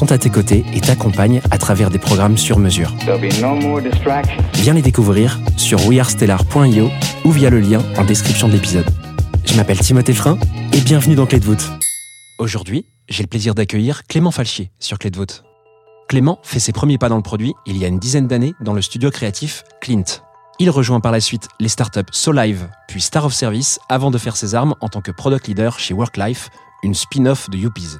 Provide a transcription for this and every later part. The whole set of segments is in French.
sont à tes côtés et t'accompagnent à travers des programmes sur mesure. There'll be no more distractions. Viens les découvrir sur wearestellar.io ou via le lien en description de l'épisode. Je m'appelle Timothée Frein et bienvenue dans Clé de voûte. Aujourd'hui, j'ai le plaisir d'accueillir Clément Falchier sur Clé de voûte. Clément fait ses premiers pas dans le produit il y a une dizaine d'années dans le studio créatif Clint. Il rejoint par la suite les startups SoLive puis Star of Service avant de faire ses armes en tant que product leader chez Worklife, une spin-off de Youpies.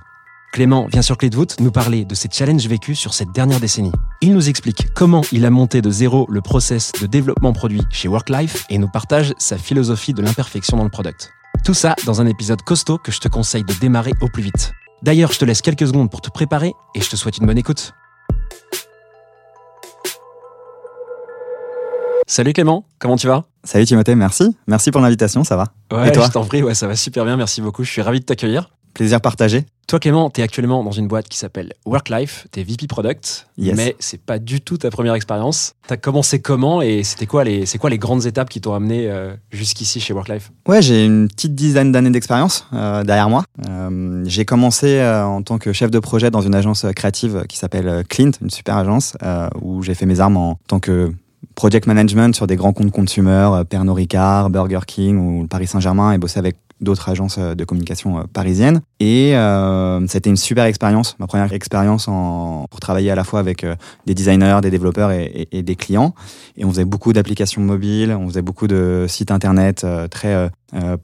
Clément vient sur Clé de voûte nous parler de ses challenges vécus sur cette dernière décennie. Il nous explique comment il a monté de zéro le process de développement produit chez Worklife et nous partage sa philosophie de l'imperfection dans le product. Tout ça dans un épisode costaud que je te conseille de démarrer au plus vite. D'ailleurs, je te laisse quelques secondes pour te préparer et je te souhaite une bonne écoute. Salut Clément, comment tu vas? Salut Timothée, merci. Merci pour l'invitation, ça va Ouais, Et toi? je t'en prie, ouais, ça va super bien, merci beaucoup, je suis ravi de t'accueillir. Plaisir partagé. Toi Clément, tu es actuellement dans une boîte qui s'appelle Worklife, tu es VP Product, Yes. mais c'est pas du tout ta première expérience. Tu as commencé comment et c'était quoi les c'est quoi les grandes étapes qui t'ont amené euh, jusqu'ici chez Worklife? Ouais, j'ai une petite dizaine d'années d'expérience euh, derrière moi. Euh, j'ai commencé en tant que chef de projet dans une agence créative qui s'appelle Clint, une super agence, où j'ai fait mes armes en tant que project management sur des grands comptes consumer, euh, Pernod Ricard, Burger King ou le Paris Saint-Germain et bossé avec d'autres agences euh, de communication euh, parisiennes. Et euh, c'était une super expérience, ma première expérience en, pour travailler à la fois avec euh, des designers, des développeurs et, et- et des clients. Et on faisait beaucoup d'applications mobiles, on faisait beaucoup de sites internet très euh,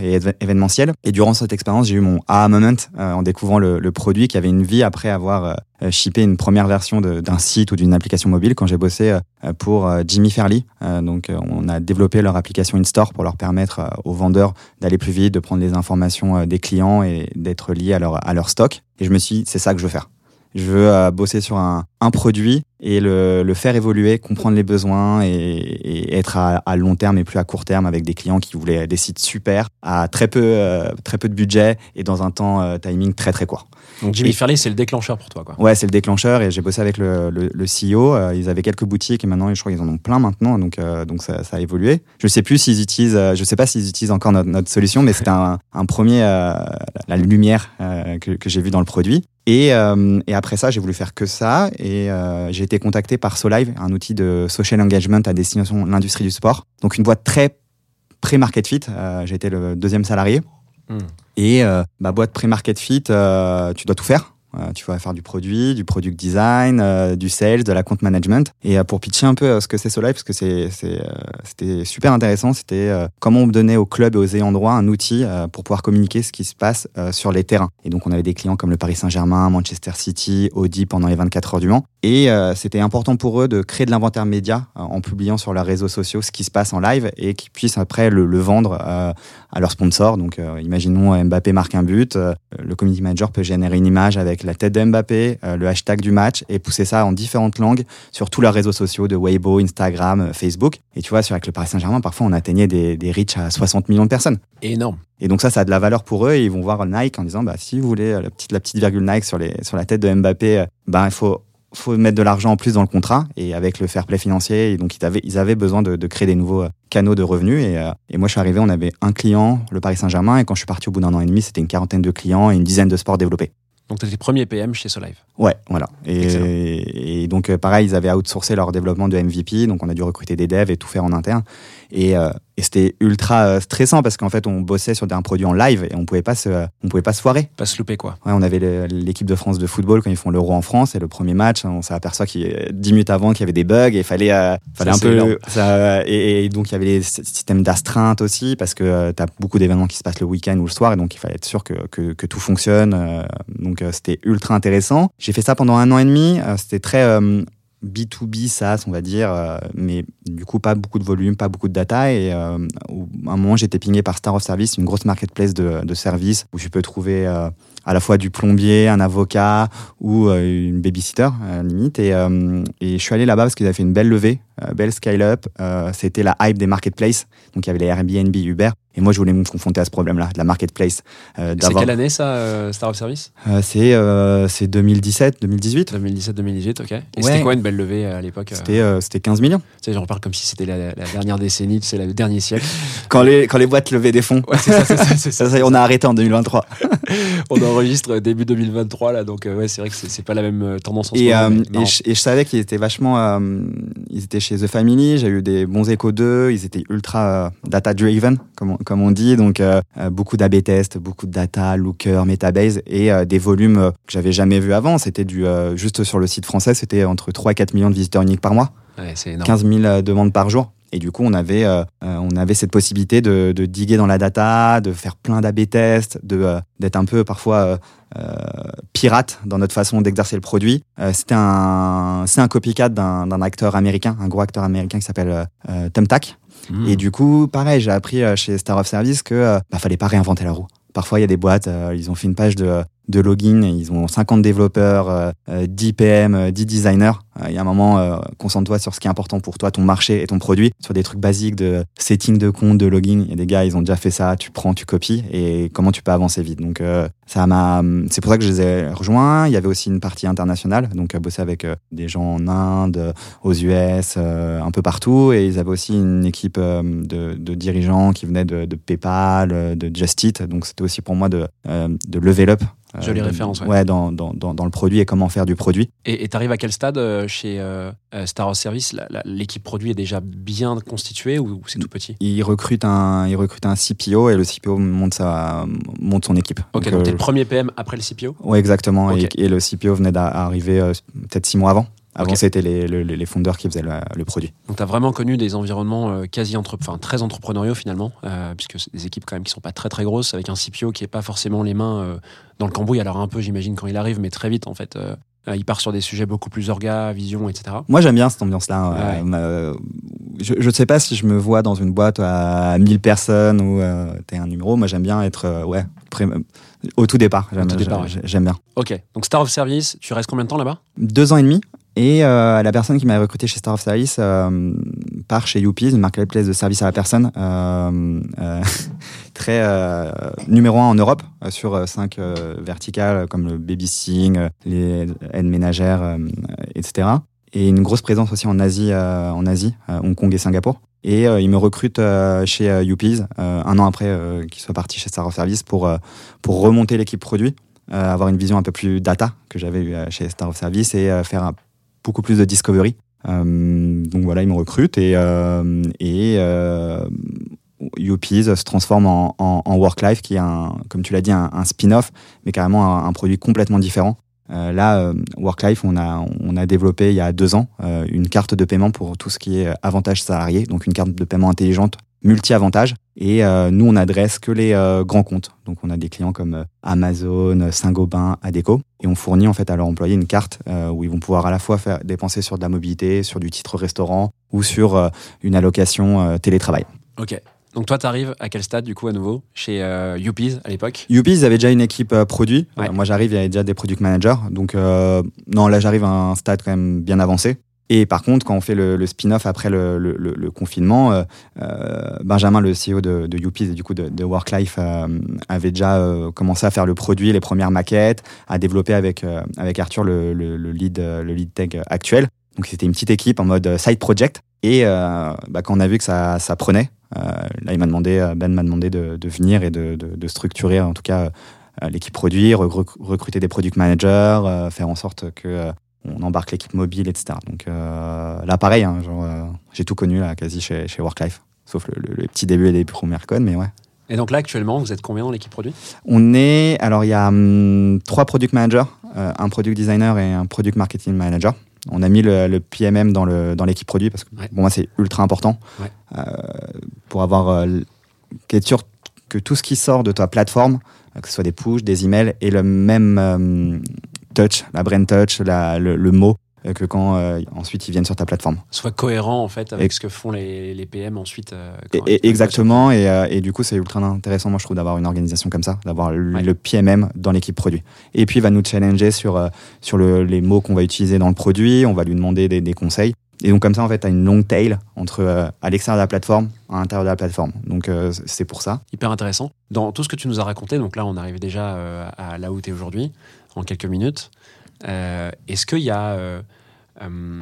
et événementiels. Et durant cette expérience, j'ai eu mon aha moment euh, en découvrant le, produit qui avait une vie après avoir euh, euh, shippé une première version d'un site ou d'une application mobile quand j'ai bossé pour Jimmy Fairly. Donc, on a développé leur application in-store pour leur permettre aux vendeurs d'aller plus vite, de prendre les informations des clients et d'être liés à leur, à leur stock. Et je me suis dit, c'est ça que je veux faire. Je veux euh, bosser sur un, un produit et le, le faire évoluer, comprendre les besoins et, et être à, à long terme et plus à court terme avec des clients qui voulaient des sites super à très peu, euh, très peu de budget et dans un temps euh, timing très très court. Donc Jimmy Fairley, c'est le déclencheur pour toi quoi. Ouais, c'est le déclencheur et j'ai bossé avec le, le, le CEO. euh, ils avaient quelques boutiques et maintenant, je crois qu'ils en ont plein maintenant, donc, euh, donc ça, ça a évolué. Je sais plus s'ils utilisent, euh, je sais pas s'ils utilisent encore notre, notre solution, mais c'était un, un premier, euh, la lumière euh, que, que j'ai vu dans le produit. Et, euh, et après ça, j'ai voulu faire que ça et euh, j'ai été contacté par SoLive, un outil de social engagement à destination de l'industrie du sport. Donc une boîte très pré-market fit. Euh, j'ai été le deuxième salarié. Hmm. Et euh, bah, boîte pré-market fit, tu dois tout faire. Euh, tu vas faire du produit, du product design, euh, du sales, de la compte management. Et euh, pour pitcher un peu euh, ce que c'est Solive, parce que euh, c'était super intéressant, c'était euh, comment on donnait aux clubs et aux ayants droit un outil pour pouvoir communiquer ce qui se passe sur les terrains. Et donc on avait des clients comme le Paris Saint-Germain, Manchester City, Audi pendant les 24 heures du Mans. Et euh, c'était important pour eux de créer de l'inventaire média euh, en publiant sur leurs réseaux sociaux ce qui se passe en live et qu'ils puissent après le, le vendre euh, à leurs sponsors. Donc imaginons Mbappé marque un but, le community manager peut générer une image avec la tête de Mbappé, le hashtag du match et pousser ça en différentes langues sur tous leurs réseaux sociaux de Weibo, Instagram, Facebook. Et tu vois, sur avec le Paris Saint-Germain, parfois on atteignait des, des reach à 60 millions de personnes. Énorme. Et donc ça, ça a de la valeur pour eux et ils vont voir Nike en disant, bah, si vous voulez la petite, la petite virgule Nike sur, les, sur la tête de Mbappé, bah, il faut, faut mettre de l'argent en plus dans le contrat et avec le fair play financier. Et donc ils avaient, ils avaient besoin de, de créer des nouveaux euh, canaux de revenus. Et, euh, et moi, je suis arrivé, on avait un client, le Paris Saint-Germain. Et quand je suis parti au bout d'un an et demi, c'était une quarantaine de clients et une dizaine de sports développés. Donc tu étais premier PM chez Solive. Ouais, voilà. Et, et donc, euh, pareil, ils avaient outsourcé leur développement de MVP, donc on a dû recruter des devs et tout faire en interne. Et, euh, et c'était ultra euh, stressant parce qu'en fait, on bossait sur un produit en live et on pouvait pas se, on pouvait pas se foirer. Pas se louper, quoi. Ouais, on avait l'équipe de France de football quand ils font l'Euro en France et le premier match, on s'aperçoit qu'il y a 10 minutes avant qu'il y avait des bugs et il fallait, euh, fallait Ça, un peu. Ça, et, et donc il y avait les sy- systèmes d'astreinte aussi parce que tu as beaucoup d'événements qui se passent le week-end ou le soir et donc il fallait être sûr que, que, que tout fonctionne. euh, donc euh, c'était ultra intéressant. J'ai fait ça pendant un an et demi. euh, c'était très. Euh, B2B SaaS, on va dire, euh, mais du coup, pas beaucoup de volume, pas beaucoup de data. Et euh, à un moment, été pingé par Star of Service, une grosse marketplace de, de services où tu peux trouver euh, à la fois du plombier, un avocat ou une babysitter, euh, limite. Et, et je suis allé là-bas parce qu'ils avaient fait une belle levée, belle scale-up. Euh, C'était la hype des marketplaces. Donc, il y avait les Airbnb, Uber. Et moi, je voulais me confronter à ce problème-là, de la marketplace. euh, C'est quelle année, ça, euh, Star of Service? Euh, C'est euh, c'est 2017, 2018. 2017-2018, ok. Et Ouais. c'était quoi une belle levée euh, à l'époque euh, C'était euh, c'était 15 millions. Tu sais, j'en parle comme si c'était la, la dernière décennie, c'est le dernier siècle. Quand les, quand les boîtes levaient des fonds. Ouais, ça, ça, Ça, on a arrêté en 2023. On enregistre début 2023, là, donc euh, ouais, c'est vrai que c'est pas la même euh, tendance en ce Et, moment. euh, et, je, et je savais qu'ils étaient vachement. euh, ils étaient chez The Family, j'ai eu des bons échos d'eux. Ils étaient ultra data-driven, comme, on- comme on dit. Donc, euh, euh, beaucoup d'AB tests, beaucoup de data, Looker, Metabase et euh, des volumes euh, que j'avais jamais vus avant. C'était du. euh, juste sur le site français, c'était entre 3 et 4 millions de visiteurs uniques par mois. Ouais, c'est énorme. 15 000 euh, demandes par jour. Et du coup, on avait, euh, euh, on avait cette possibilité de, de diguer dans la data, de faire plein d'AB tests, de, euh, d'être un peu parfois euh, euh, pirate dans notre façon d'exercer le produit. Euh, c'était un, c'est un copycat d'un, d'un acteur américain, un gros acteur américain qui s'appelle euh, euh, Thumbtack. Mmh. Et du coup, pareil, j'ai appris euh, chez Star of Service que euh, bah, fallait pas réinventer la roue. Parfois, il y a des boîtes, euh, ils ont fait une page de, de login, ils ont 50 développeurs, euh, euh, 10 PM, euh, 10 designers. Euh, Il y a un moment, euh, concentre-toi sur ce qui est important pour toi, ton marché et ton produit, sur des trucs basiques de setting de compte, de login. Il y des gars, ils ont déjà fait ça, tu prends, tu copies, et comment tu peux avancer vite. Donc, euh, ça m'a, c'est pour ça que je les ai rejoints. Il y avait aussi une partie internationale, donc à bosser avec des gens en Inde, aux US, un peu partout. Et ils avaient aussi une équipe de, dirigeants qui venaient de, PayPal, de Just Eat. Donc c'était aussi pour moi de, de level up. Euh, Jolie de- référence, ouais. Ouais, dans, dans, dans, dans le produit et comment faire du produit. Et tu arrives à quel stade euh, chez euh, euh, Star of Service L'équipe produit est déjà bien constituée ou, ou c'est tout petit? Ils recrutent un, ils recrutent un CPO et le CPO monte, sa, monte son équipe. Ok, donc, euh, t'es le premier PM après le CPO Ouais, exactement. Et, et le CPO venait d'arriver euh, peut-être six mois avant. Avant, Ok. c'était les, les, les fondeurs qui faisaient le, le produit. Donc tu as vraiment connu des environnements euh, quasi entre, enfin, très entrepreneuriaux finalement, euh, puisque c'est des équipes quand même qui sont pas très très grosses, avec un CPO qui est pas forcément les mains euh, dans le cambouis. Alors un peu j'imagine quand il arrive, mais très vite en fait. euh, il part sur des sujets beaucoup plus orga, vision, etc. Moi, j'aime bien cette ambiance-là. Ouais. Euh, je ne sais pas si je me vois dans une boîte à 1000 personnes ou t'es un numéro. Moi, j'aime bien être ouais, pré- au tout départ. J'aime tout départ, j'ai- j'aime bien. Ok, donc Star of Service, tu restes combien de temps là-bas? Deux ans et demi. Et euh, la personne qui m'a recruté chez Star of Service euh, part chez Youpies, une marketplace de service à la personne, euh, euh, très euh, numéro un en Europe euh, sur cinq verticales comme le babysitting, les aides ménagères, etc. Et une grosse présence aussi en Asie, en Asie, Hong Kong et Singapour. Et il me recrute chez Youpies un an après qu'il soit parti chez Star of Service pour pour remonter l'équipe produit, avoir une vision un peu plus data que j'avais eu chez Star of Service et faire un- beaucoup plus de discovery. Euh, donc voilà, il me recrute et euh, et euh, se transforme en, Worklife, qui est un, comme tu l'as dit, un, spin-off, mais carrément un, un produit complètement différent. Là, Worklife, on a, on a développé il y a deux ans une carte de paiement pour tout ce qui est avantage salarié, donc une carte de paiement intelligente multi-avantages. Et euh, nous, on n'adresse que les euh, grands comptes. Donc, on a des clients comme euh, Amazon, Saint-Gobain, Adecco. Et on fournit en fait à leurs employés une carte euh, où ils vont pouvoir à la fois faire dépenser sur de la mobilité, sur du titre restaurant ou sur une allocation télétravail. Ok. Donc toi, tu arrives à quel stade du coup à nouveau Chez euh, Youpies à l'époque? Youpies, ils avaient déjà une équipe euh, produit. Ouais. Euh, moi, j'arrive, il y avait déjà des product managers. Donc, non, là, j'arrive à un stade quand même bien avancé. Et par contre, quand on fait le, spin-off après le, confinement, euh, euh, Benjamin, le CEO de, de et du coup de, Worklife, euh, avait déjà commencé à faire le produit, les premières maquettes, à développer avec, Arthur le, le- le lead, le lead tech actuel. Donc c'était une petite équipe en mode side project. Et bah, quand on a vu que ça, prenait, là il m'a demandé, Ben m'a demandé de, venir et de, structurer en tout cas l'équipe produit, recru- recruter des product managers, faire en sorte que on embarque l'équipe mobile, etc. Donc euh, là pareil, hein, genre, euh, j'ai tout connu là quasi chez, chez Worklife. sauf le, le- le petit début et les premières codes, mais ouais. Et donc là, actuellement, vous êtes combien dans l'équipe produit? On est, alors il y a hum, trois product managers, euh, un product designer et un product marketing manager. On a mis le, le PMM dans le dans l'équipe produit parce que Ouais. pour moi c'est ultra important Ouais. Pour avoir euh, l- être sûr que tout ce qui sort de ta plateforme, que ce soit des push, des emails, ait le même euh, touch, la brain touch, la- le, le mot euh, que quand euh, ensuite ils viennent sur ta plateforme. Soit cohérent en fait avec Et- ce que font les, les PM ensuite. euh, Et- quand- et- exactement, et, euh, et du coup, c'est ultra intéressant, moi, je trouve, d'avoir une organisation comme ça, d'avoir le, Ouais. le PMM dans l'équipe produit. Et puis, il va nous challenger sur, sur le- les mots qu'on va utiliser dans le produit, on va lui demander des, des conseils. Et donc, comme ça, en fait, tu as une longue tail entre à l'extérieur de la plateforme, à l'intérieur de la plateforme. Donc, c'est pour ça. Hyper intéressant. Dans tout ce que tu nous as raconté, donc là, on arrive déjà à là où tu es aujourd'hui, en quelques minutes. Euh, Est-ce qu'il y a euh, euh,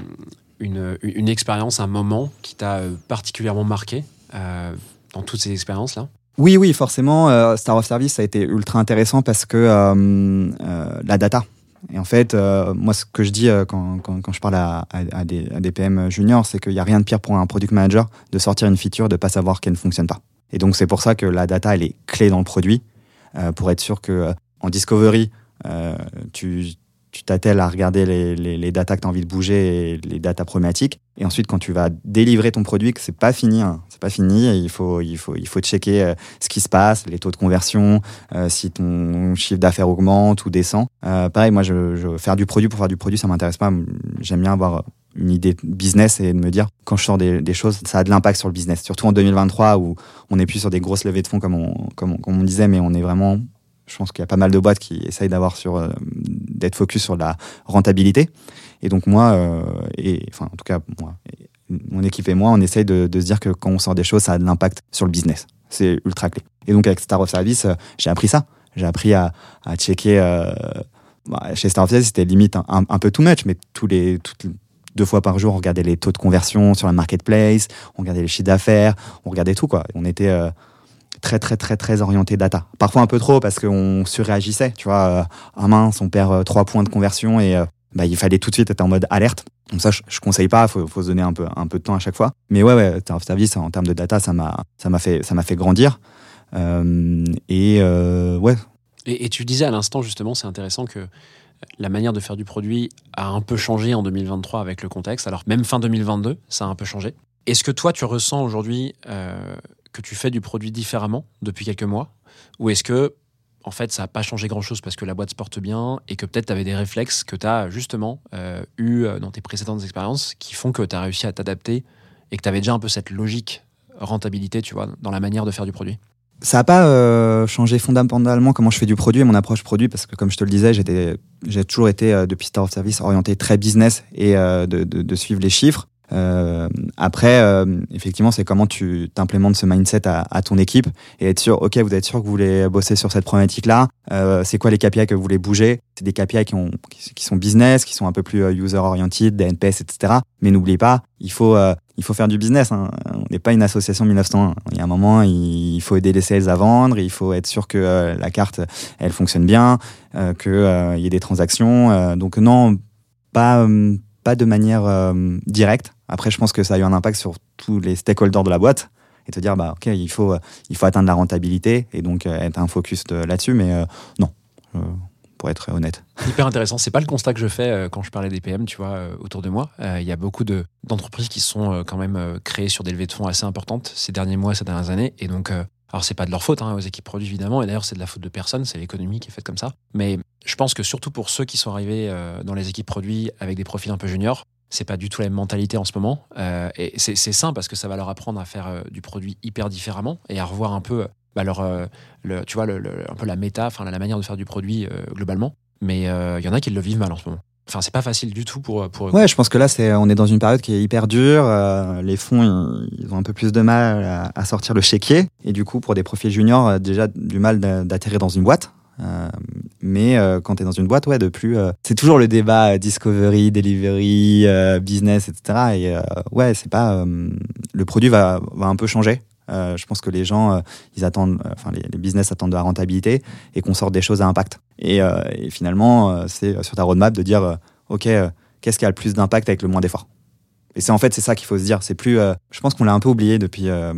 une, une expérience, un moment qui t'a particulièrement marqué dans toutes ces expériences-là? Oui, oui, forcément, Star of Service, a été ultra intéressant parce que la data. Et en fait, moi, ce que je dis quand, quand, je parle à, des, PM juniors, c'est qu'il n'y a rien de pire pour un product manager de sortir une feature, de pas savoir qu'elle ne fonctionne pas. Et donc, c'est pour ça que la data, elle est clé dans le produit, pour être sûr que en discovery, tu tu t'attelles à regarder les, datas que tu as envie de bouger et les datas problématiques. Et ensuite, quand tu vas délivrer ton produit, que c'est pas fini, hein, c'est pas fini, il faut, il faut, il faut checker euh, ce qui se passe, les taux de conversion, euh, si ton chiffre d'affaires augmente ou descend. Euh, pareil, moi, faire du produit pour faire du produit, ça m'intéresse pas. J'aime bien avoir une idée business et de me dire, quand je sors des, choses, ça a de l'impact sur le business. Surtout en 2023 où on n'est plus sur des grosses levées de fonds comme comme on disait, mais on est vraiment je pense qu'il y a pas mal de boîtes qui essayent d'avoir sur euh, d'être focus sur la rentabilité. Et donc moi, euh, et enfin en tout cas moi, mon équipe et moi, on essaye de, se dire que quand on sort des choses, ça a de l'impact sur le business. C'est ultra clé. Et donc avec Star of Service, euh, j'ai appris ça. J'ai appris à, checker. bah, chez Star of Service, c'était limite un, peu too much, mais tous les deux fois par jour, on regardait les taux de conversion sur la marketplace, on regardait les chiffres d'affaires, on regardait tout quoi. On était très très très très orienté data. Parfois un peu trop parce qu'on surréagissait, tu vois. Euh, ah mince, on perd euh, trois points de conversion et euh, bah, il fallait tout de suite être en mode alerte. Donc ça, je, je conseille pas, faut, faut se donner un peu un peu de temps à chaque fois. Mais ouais, ouais, Service en termes de data, ça m'a fait fait grandir. Euh, et euh, ouais, Et, tu disais à l'instant, justement, c'est intéressant que la manière de faire du produit a un peu changé en 2023 avec le contexte. Alors, même fin 2022, ça a un peu changé. Est-ce que toi, tu ressens aujourd'hui euh, que tu fais du produit différemment depuis quelques mois Ou est-ce que, en fait, ça n'a pas changé grand-chose parce que la boîte se porte bien et que peut-être tu avais des réflexes que tu as justement euh, eu dans tes précédentes expériences qui font que tu as réussi à t'adapter et que tu avais déjà un peu cette logique rentabilité, tu vois, dans la manière de faire du produit? Ça n'a pas euh, changé fondamentalement comment je fais du produit et mon approche produit parce que comme je te le disais, j'ai toujours été euh, depuis Star of Service orienté très business et euh, de suivre les chiffres. Euh, après, euh, effectivement, c'est comment tu t'implémentes ce mindset à, ton équipe et être sûr, ok, vous êtes sûr que vous voulez bosser sur cette problématique-là. Euh, c'est quoi les KPI que vous voulez bouger? C'est des KPI qui, ont, qui, sont business, qui sont un peu plus euh, user-oriented, des NPS, etc. Mais n'oubliez pas, il faut, euh, il faut faire du business. Hein. On n'est pas une association 1901. Il y a un moment, il faut aider les sales à vendre, il faut être sûr que euh, la carte, elle fonctionne bien, qu'il y ait des transactions. donc non, pas, de manière euh, directe. Après, je pense que ça a eu un impact sur tous les stakeholders de la boîte et te dire, bah, ok, il faut, il faut atteindre la rentabilité et donc euh, être un focus là-dessus. Mais euh, non, pour être honnête. Hyper intéressant. C'est pas le constat que je fais euh, quand je parlais des PM, tu vois, euh, autour de moi. Il y a beaucoup de, d'entreprises qui sont euh, quand même créées sur des levées de fonds assez importantes ces derniers mois, ces dernières années. Et donc, euh, alors c'est pas de leur faute hein, aux équipes produits évidemment, et d'ailleurs c'est de la faute de personne, c'est l'économie qui est faite comme ça. Mais je pense que surtout pour ceux qui sont arrivés euh, dans les équipes produits avec des profils un peu juniors, c'est pas du tout la même mentalité en ce moment. Euh, et c'est, sain parce que ça va leur apprendre à faire euh, du produit hyper différemment et à revoir un peu bah, leur, le, tu vois, le, un peu la méta, enfin la manière de faire du produit globalement. Mais il y en a qui le vivent mal en ce moment. Enfin, c'est pas facile du tout pour, pour. Ouais, je pense que là, c'est, on est dans une période qui est hyper dure. Euh, les fonds, ils, ont un peu plus de mal à, à, sortir le chéquier. Et du coup, pour des profils juniors, euh, déjà du mal d'atterrir dans une boîte. Euh, mais euh, quand tu es dans une boîte, ouais, de plus, euh, c'est toujours le débat euh, discovery, delivery, euh, business, etc. Et ouais, c'est pas le produit va, va un peu changer. Euh, je pense que les gens, ils attendent, enfin les, business attendent de la rentabilité et qu'on sorte des choses à impact. Et, euh, finalement, c'est sur ta roadmap de dire, ok, qu'est-ce qui a le plus d'impact avec le moins d'efforts? Et c'est en fait c'est ça qu'il faut se dire. C'est plus, euh, je pense qu'on l'a un peu oublié depuis euh,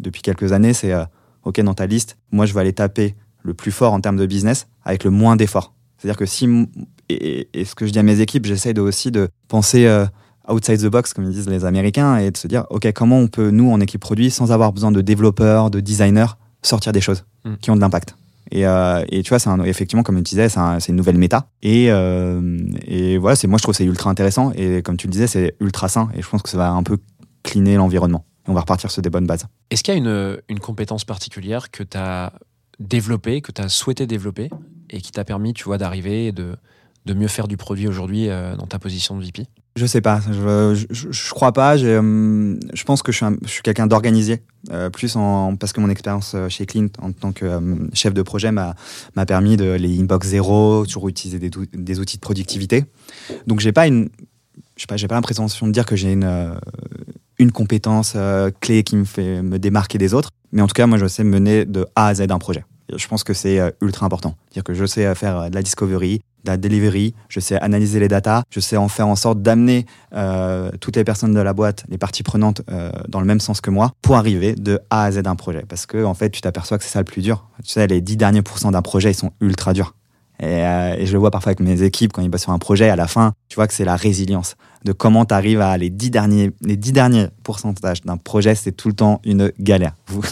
depuis quelques années. C'est euh, ok dans ta liste, moi je vais aller taper le plus fort en termes de business avec le moins d'efforts. C'est-à-dire que si et, ce que je dis à mes équipes, j'essaye aussi de penser euh, outside the box comme ils disent les Américains et de se dire ok comment on peut nous en équipe produit sans avoir besoin de développeurs, de designers sortir des choses Mm. qui ont de l'impact. Et, euh, et tu vois, c'est effectivement, comme tu disais, c'est un- c'est une nouvelle méta. Et, euh, et voilà, moi je trouve que c'est ultra intéressant. Et comme tu le disais, c'est ultra sain. Et je pense que ça va un peu cleaner l'environnement. Et on va repartir sur des bonnes bases. Est-ce qu'il y a une, une compétence particulière que tu as développée, que tu as souhaité développer et qui t'a permis, tu vois, d'arriver et de, de mieux faire du produit aujourd'hui euh, dans ta position de VP Je sais pas, je, je, crois pas. hum, Je pense que je suis, quelqu'un d'organisé, euh, plus en, parce que mon expérience euh, chez Clint en tant que euh, chef de projet m'a permis de les inbox zéro, toujours utiliser des, outils de productivité. Donc j'ai pas une, je sais pas, j'ai pas l'impression de dire que j'ai une euh, compétence euh, clé qui me fait me démarquer des autres. Mais en tout cas, moi, je sais mener de A à Z un projet. Et Je pense que c'est euh, ultra important. C'est-à-dire que je sais euh, faire euh, de la discovery, de la delivery, je sais analyser les datas, je sais en faire en sorte d'amener euh, toutes les personnes de la boîte, les parties prenantes, euh, dans le même sens que moi, pour arriver de A à Z un projet. Parce que en fait, tu t'aperçois que c'est ça le plus dur. Tu sais, les 10 derniers pourcents d'un projet, ils sont ultra durs. Et, euh, et je le vois parfois avec mes équipes quand ils bossent sur un projet, à la fin, tu vois que c'est la résilience de comment tu arrives à les 10 derniers, les 10 derniers pourcentages d'un projet, c'est tout le temps une galère. Vous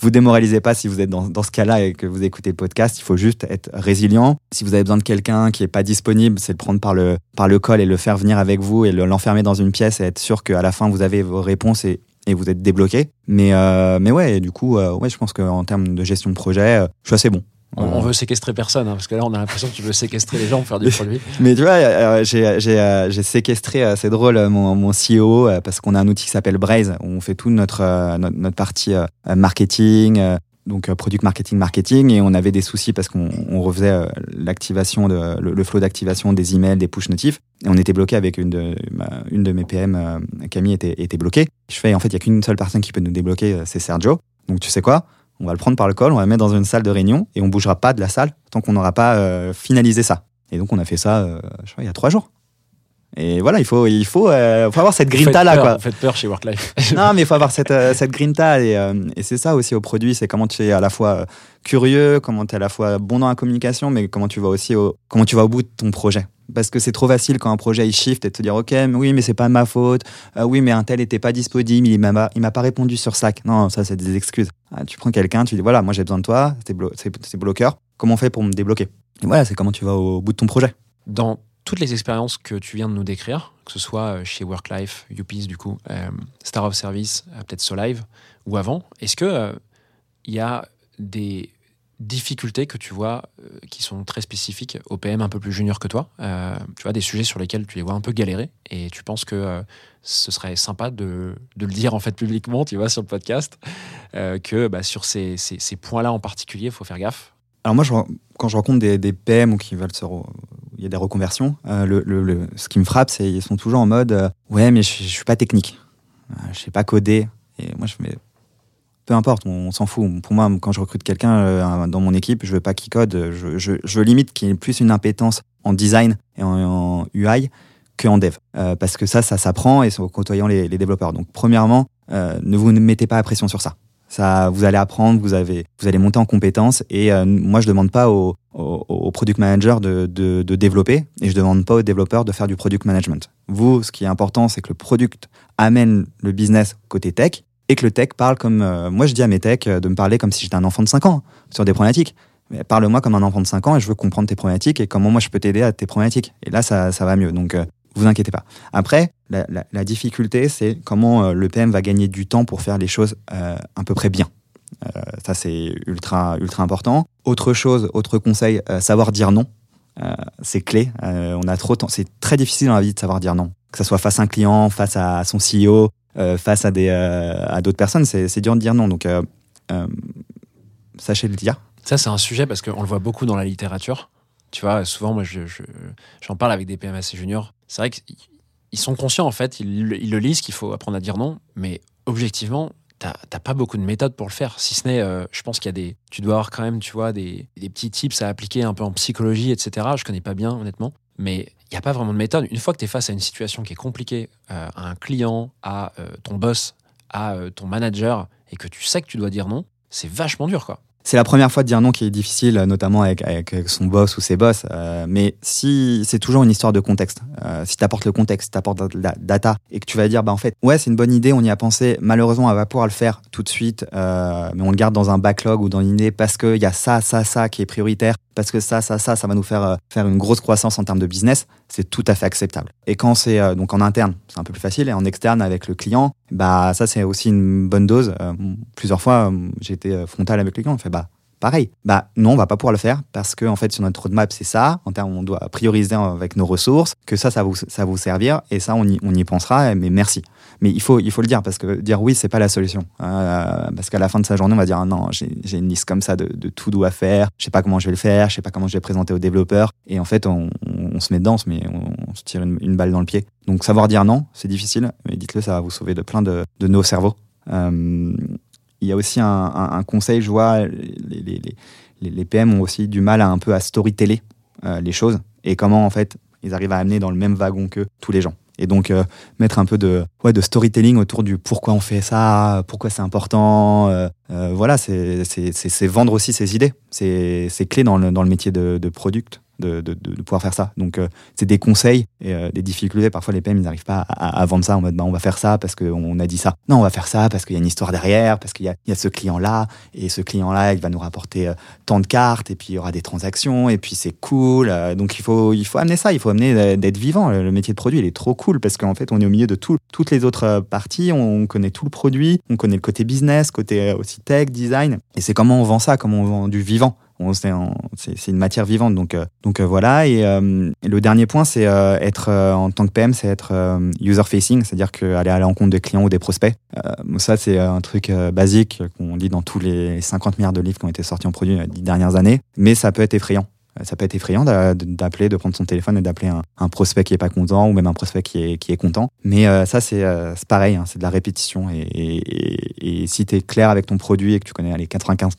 vous démoralisez pas si vous êtes dans, dans ce cas-là et que vous écoutez le podcast, il faut juste être résilient. Si vous avez besoin de quelqu'un qui est pas disponible, c'est le prendre par le, par le col et le faire venir avec vous et le- l'enfermer dans une pièce et être sûr qu'à la fin vous avez vos réponses et, et vous êtes débloqué. Mais, euh, mais ouais, du coup, euh, ouais, je pense qu'en termes de gestion de projet, je suis assez bon. On, on veut séquestrer personne, hein, parce que là, on a l'impression que tu veux séquestrer les gens pour faire du produit. Mais tu vois, euh, j'ai j'ai, euh, j'ai séquestré, euh, c'est drôle, euh, mon, mon CEO, parce qu'on a un outil qui s'appelle Braze, où on fait toute notre, notre, notre partie marketing, donc product marketing, marketing, et on avait des soucis parce qu'on on refaisait l'activation, de, le, le flow d'activation des emails, des push notifs, et on était bloqué avec une de, ma- une de mes PM, Camille, était, était bloquée. Je fais, en fait, il n'y a qu'une seule personne qui peut nous débloquer, c'est Sergio. Donc tu sais quoi? On va le prendre par le col, on va le mettre dans une salle de réunion et on bougera pas de la salle tant qu'on n'aura pas euh, finalisé ça. Et donc on a fait ça, euh, je crois, il y a trois jours. Et voilà, il faut, il faut, euh, faut avoir cette grinta là, peur, quoi. Vous faites peur chez Worklife. non, mais il faut avoir cette, cette grinta et, et c'est ça aussi au produit, c'est comment tu es à la fois curieux, comment tu es à la fois bon dans la communication, mais comment tu vas aussi au, comment tu vas au bout de ton projet. Parce que c'est trop facile quand un projet il shift et de te dire ok mais oui mais c'est pas ma faute. Euh, oui mais un tel était pas disponible. Il m'a il m'a pas répondu sur Slack. Non ça c'est des excuses. Ah, tu prends quelqu'un tu dis voilà moi j'ai besoin de toi. C'est blo bloqueur. Comment on fait pour me débloquer? Et voilà c'est comment tu vas au bout de ton projet. Dans toutes les expériences que tu viens de nous décrire, que ce soit euh, chez Worklife, UPS du coup, euh, Star of Service, peut-être Solive ou avant, est-ce que il y a des difficultés que tu vois euh, qui sont très spécifiques aux PM un peu plus juniors que toi Euh, Tu vois, des sujets sur lesquels tu les vois un peu galérer et tu penses que euh, ce serait sympa de, de le dire en fait publiquement, tu vois, sur le podcast, que bah, sur ces, ces- points-là en particulier, il faut faire gaffe. Alors moi, quand je rencontre des, PM qui veulent se, il y a des reconversions, le, ce qui me frappe, c'est qu'ils sont toujours en mode ouais, mais je, je suis pas technique, je sais pas coder. Et moi, je mais peu importe, on, s'en fout. Pour moi, quand je recrute quelqu'un euh, dans mon équipe, je veux pas qu'il code, je, limite qu'il ait plus une impétence en design et en, UI que en dev, Euh, parce que ça, ça s'apprend et c'est en côtoyant les, développeurs. Donc, premièrement, euh, ne vous mettez pas la pression sur ça. Ça, vous allez apprendre, vous, avez, vous allez monter en compétences. Et moi, je demande pas au, product manager de, développer et je demande pas aux développeurs de faire du product management. Vous, ce qui est important, c'est que le product amène le business côté tech et que le tech parle comme. euh, moi, je dis à mes techs euh, de me parler comme si j'étais un enfant de 5 ans sur des problématiques. Parle-moi comme un enfant de 5 ans et je veux comprendre tes problématiques et comment moi je peux t'aider à tes problématiques. Et là, ça, ça va mieux. Donc, euh, vous inquiétez pas. Après, la, difficulté, c'est comment euh, le PM va gagner du temps pour faire les choses à peu près bien. Ça, c'est ultra, ultra important. Autre chose, autre conseil, savoir dire non. C'est clé. On a trop de temps. C'est très difficile dans la vie de savoir dire non. Que ce soit face à un client, face à son CEO, face à des euh, à d'autres personnes, c'est dur de dire non. Donc, euh, euh, sachez le dire. Ça, c'est un sujet parce qu'on le voit beaucoup dans la littérature. Tu vois, souvent, moi, je- je- j'en parle avec des PM assez juniors. C'est vrai qu'ils sont conscients, en fait, ils, ils le lisent qu'il faut apprendre à dire non, mais objectivement, t'as pas beaucoup de méthodes pour le faire. Si ce n'est, euh, je pense qu'il y a des. Tu dois avoir quand même, tu vois, des, des petits tips à appliquer un peu en psychologie, etc. Je connais pas bien, honnêtement. Mais il n'y a pas vraiment de méthode. Une fois que tu es face à une situation qui est compliquée, euh, à un client, à euh, ton boss, à euh, ton manager, et que tu sais que tu dois dire non, c'est vachement dur, quoi. C'est la première fois de dire non qui est difficile, notamment avec, avec son boss ou ses boss. euh, mais si c'est toujours une histoire de contexte. Euh, si tu apportes le contexte, tu apportes la data et que tu vas dire, bah en fait, ouais, c'est une bonne idée, on y a pensé. Malheureusement, on va pouvoir le faire tout de suite, euh, mais on le garde dans un backlog ou dans une parce qu'il y a ça, ça, ça qui est prioritaire, parce que ça, ça, ça, ça va nous faire euh, faire une grosse croissance en termes de business. C'est tout à fait acceptable. Et quand c'est euh, donc en interne, c'est un peu plus facile, et en externe avec le client, bah ça c'est aussi une bonne dose. Euh, plusieurs fois, euh, j'ai été euh, frontal avec le client, on fait bah pareil. Bah non, on va pas pouvoir le faire parce que en fait sur notre roadmap c'est ça. En termes, on doit prioriser avec nos ressources, que ça, ça va vous, ça vous servir et ça on y, on y pensera. Mais merci. Mais il faut, il faut le dire parce que dire oui c'est pas la solution. Parce qu'à la fin de sa journée on va dire ah non j'ai une liste comme ça de, de tout doit faire. Je sais pas comment je vais le faire. Je sais pas comment je vais présenter aux développeurs. Et en fait on, on se met dedans, on se, met- on, se tire une, balle dans le pied. Donc savoir dire non c'est difficile. Mais dites-le ça va vous sauver de plein de, de nos cerveaux. Euh, il y a aussi un, conseil, je vois, les, les- les- PM ont aussi du mal à un peu à storyteller euh, les choses et comment en fait ils arrivent à amener dans le même wagon que tous les gens. Et donc euh, mettre un peu de, ouais, de storytelling autour du pourquoi on fait ça, pourquoi c'est important. voilà, c'est vendre aussi ses idées. C'est clé dans le, dans le métier de, de product. De, de- de- pouvoir faire ça. Donc, euh, c'est des conseils et euh, des difficultés. Parfois, les PM, ils n'arrivent pas à, à vendre ça en mode bah, on va faire ça parce qu'on a dit ça. Non, on va faire ça parce qu'il y a une histoire derrière, parce qu'il y y a ce client-là et ce client-là, il va nous rapporter euh, tant de cartes et puis il y aura des transactions et puis c'est cool. Euh, donc il faut, il faut amener ça, il faut amener euh, d'être vivant. Le métier de produit, il est trop cool parce qu'en fait, on est au milieu de tout- toutes les autres parties. On connaît tout le produit, on connaît le côté business, côté aussi tech, design. Et c'est comment on vend ça, comment on vend du vivant. On- C'est une matière vivante, donc, euh, donc euh, voilà. Et, euh, et le dernier point, c'est euh, être euh, en tant que PM, c'est être euh, user-facing, c'est-à-dire aller à la rencontre des clients ou des prospects. Euh, ça, c'est un truc euh, basique qu'on lit dans tous les 50 milliards de livres qui ont été sortis en produit les dernières années, mais ça peut être effrayant. Euh, Ça peut être effrayant d'a- d'appeler, de prendre son téléphone et d'appeler un, un prospect qui est pas content ou même un prospect qui est, qui est content. Mais euh, ça, c'est euh, pareil, hein, c'est de la répétition. Et, et- et si tu es clair avec ton produit et que tu connais les 95%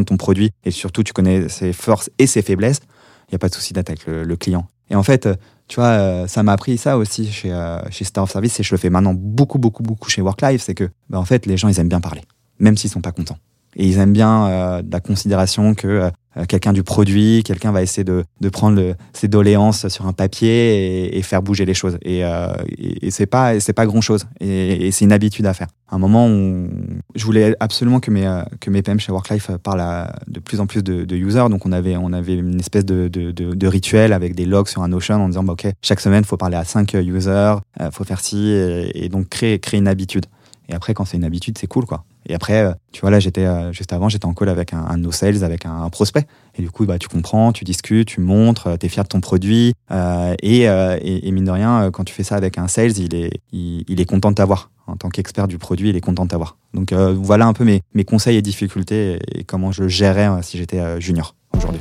de ton produit et surtout tu connais ses forces et ses faiblesses, il n'y a pas de souci avec le, le client. Et en fait, tu vois, euh, ça m'a appris ça aussi chez, euh, chez Star of Service et je le fais maintenant beaucoup, beaucoup, beaucoup chez Worklife, c'est que, bah, en fait, les gens, ils aiment bien parler, même s'ils sont pas contents. Et ils aiment bien euh, la considération que quelqu'un du produit, quelqu'un va essayer de, de prendre le, ses doléances sur un papier et, et faire bouger les choses. Et, euh, et, c'est pas, c'est pas grand chose. Et, et c'est une habitude à faire. Un moment, où je voulais absolument que mes, euh, que mes PM chez Worklife parlent à de plus en plus de, de users. Donc on avait, on avait une espèce de, de, de, rituel avec des logs sur un Notion en disant bah, ok, chaque semaine, faut parler à 5 users, euh, faut faire ci, et donc créer, créer une habitude. Et après, quand c'est une habitude, c'est cool, quoi. Et après, euh, tu vois, là, j'étais euh, juste avant, j'étais en call avec un, un de nos sales, avec un, prospect. Et du coup, bah, tu comprends, tu discutes, tu montres, euh, t'es fier de ton produit. euh, et, euh, et, mine de rien, quand tu fais ça avec un sales, il est, il, il est content de t'avoir. En tant qu'expert du produit, il est content de t'avoir. Donc euh, voilà un peu mes, mes conseils et difficultés et, et comment je gérais si j'étais junior aujourd'hui.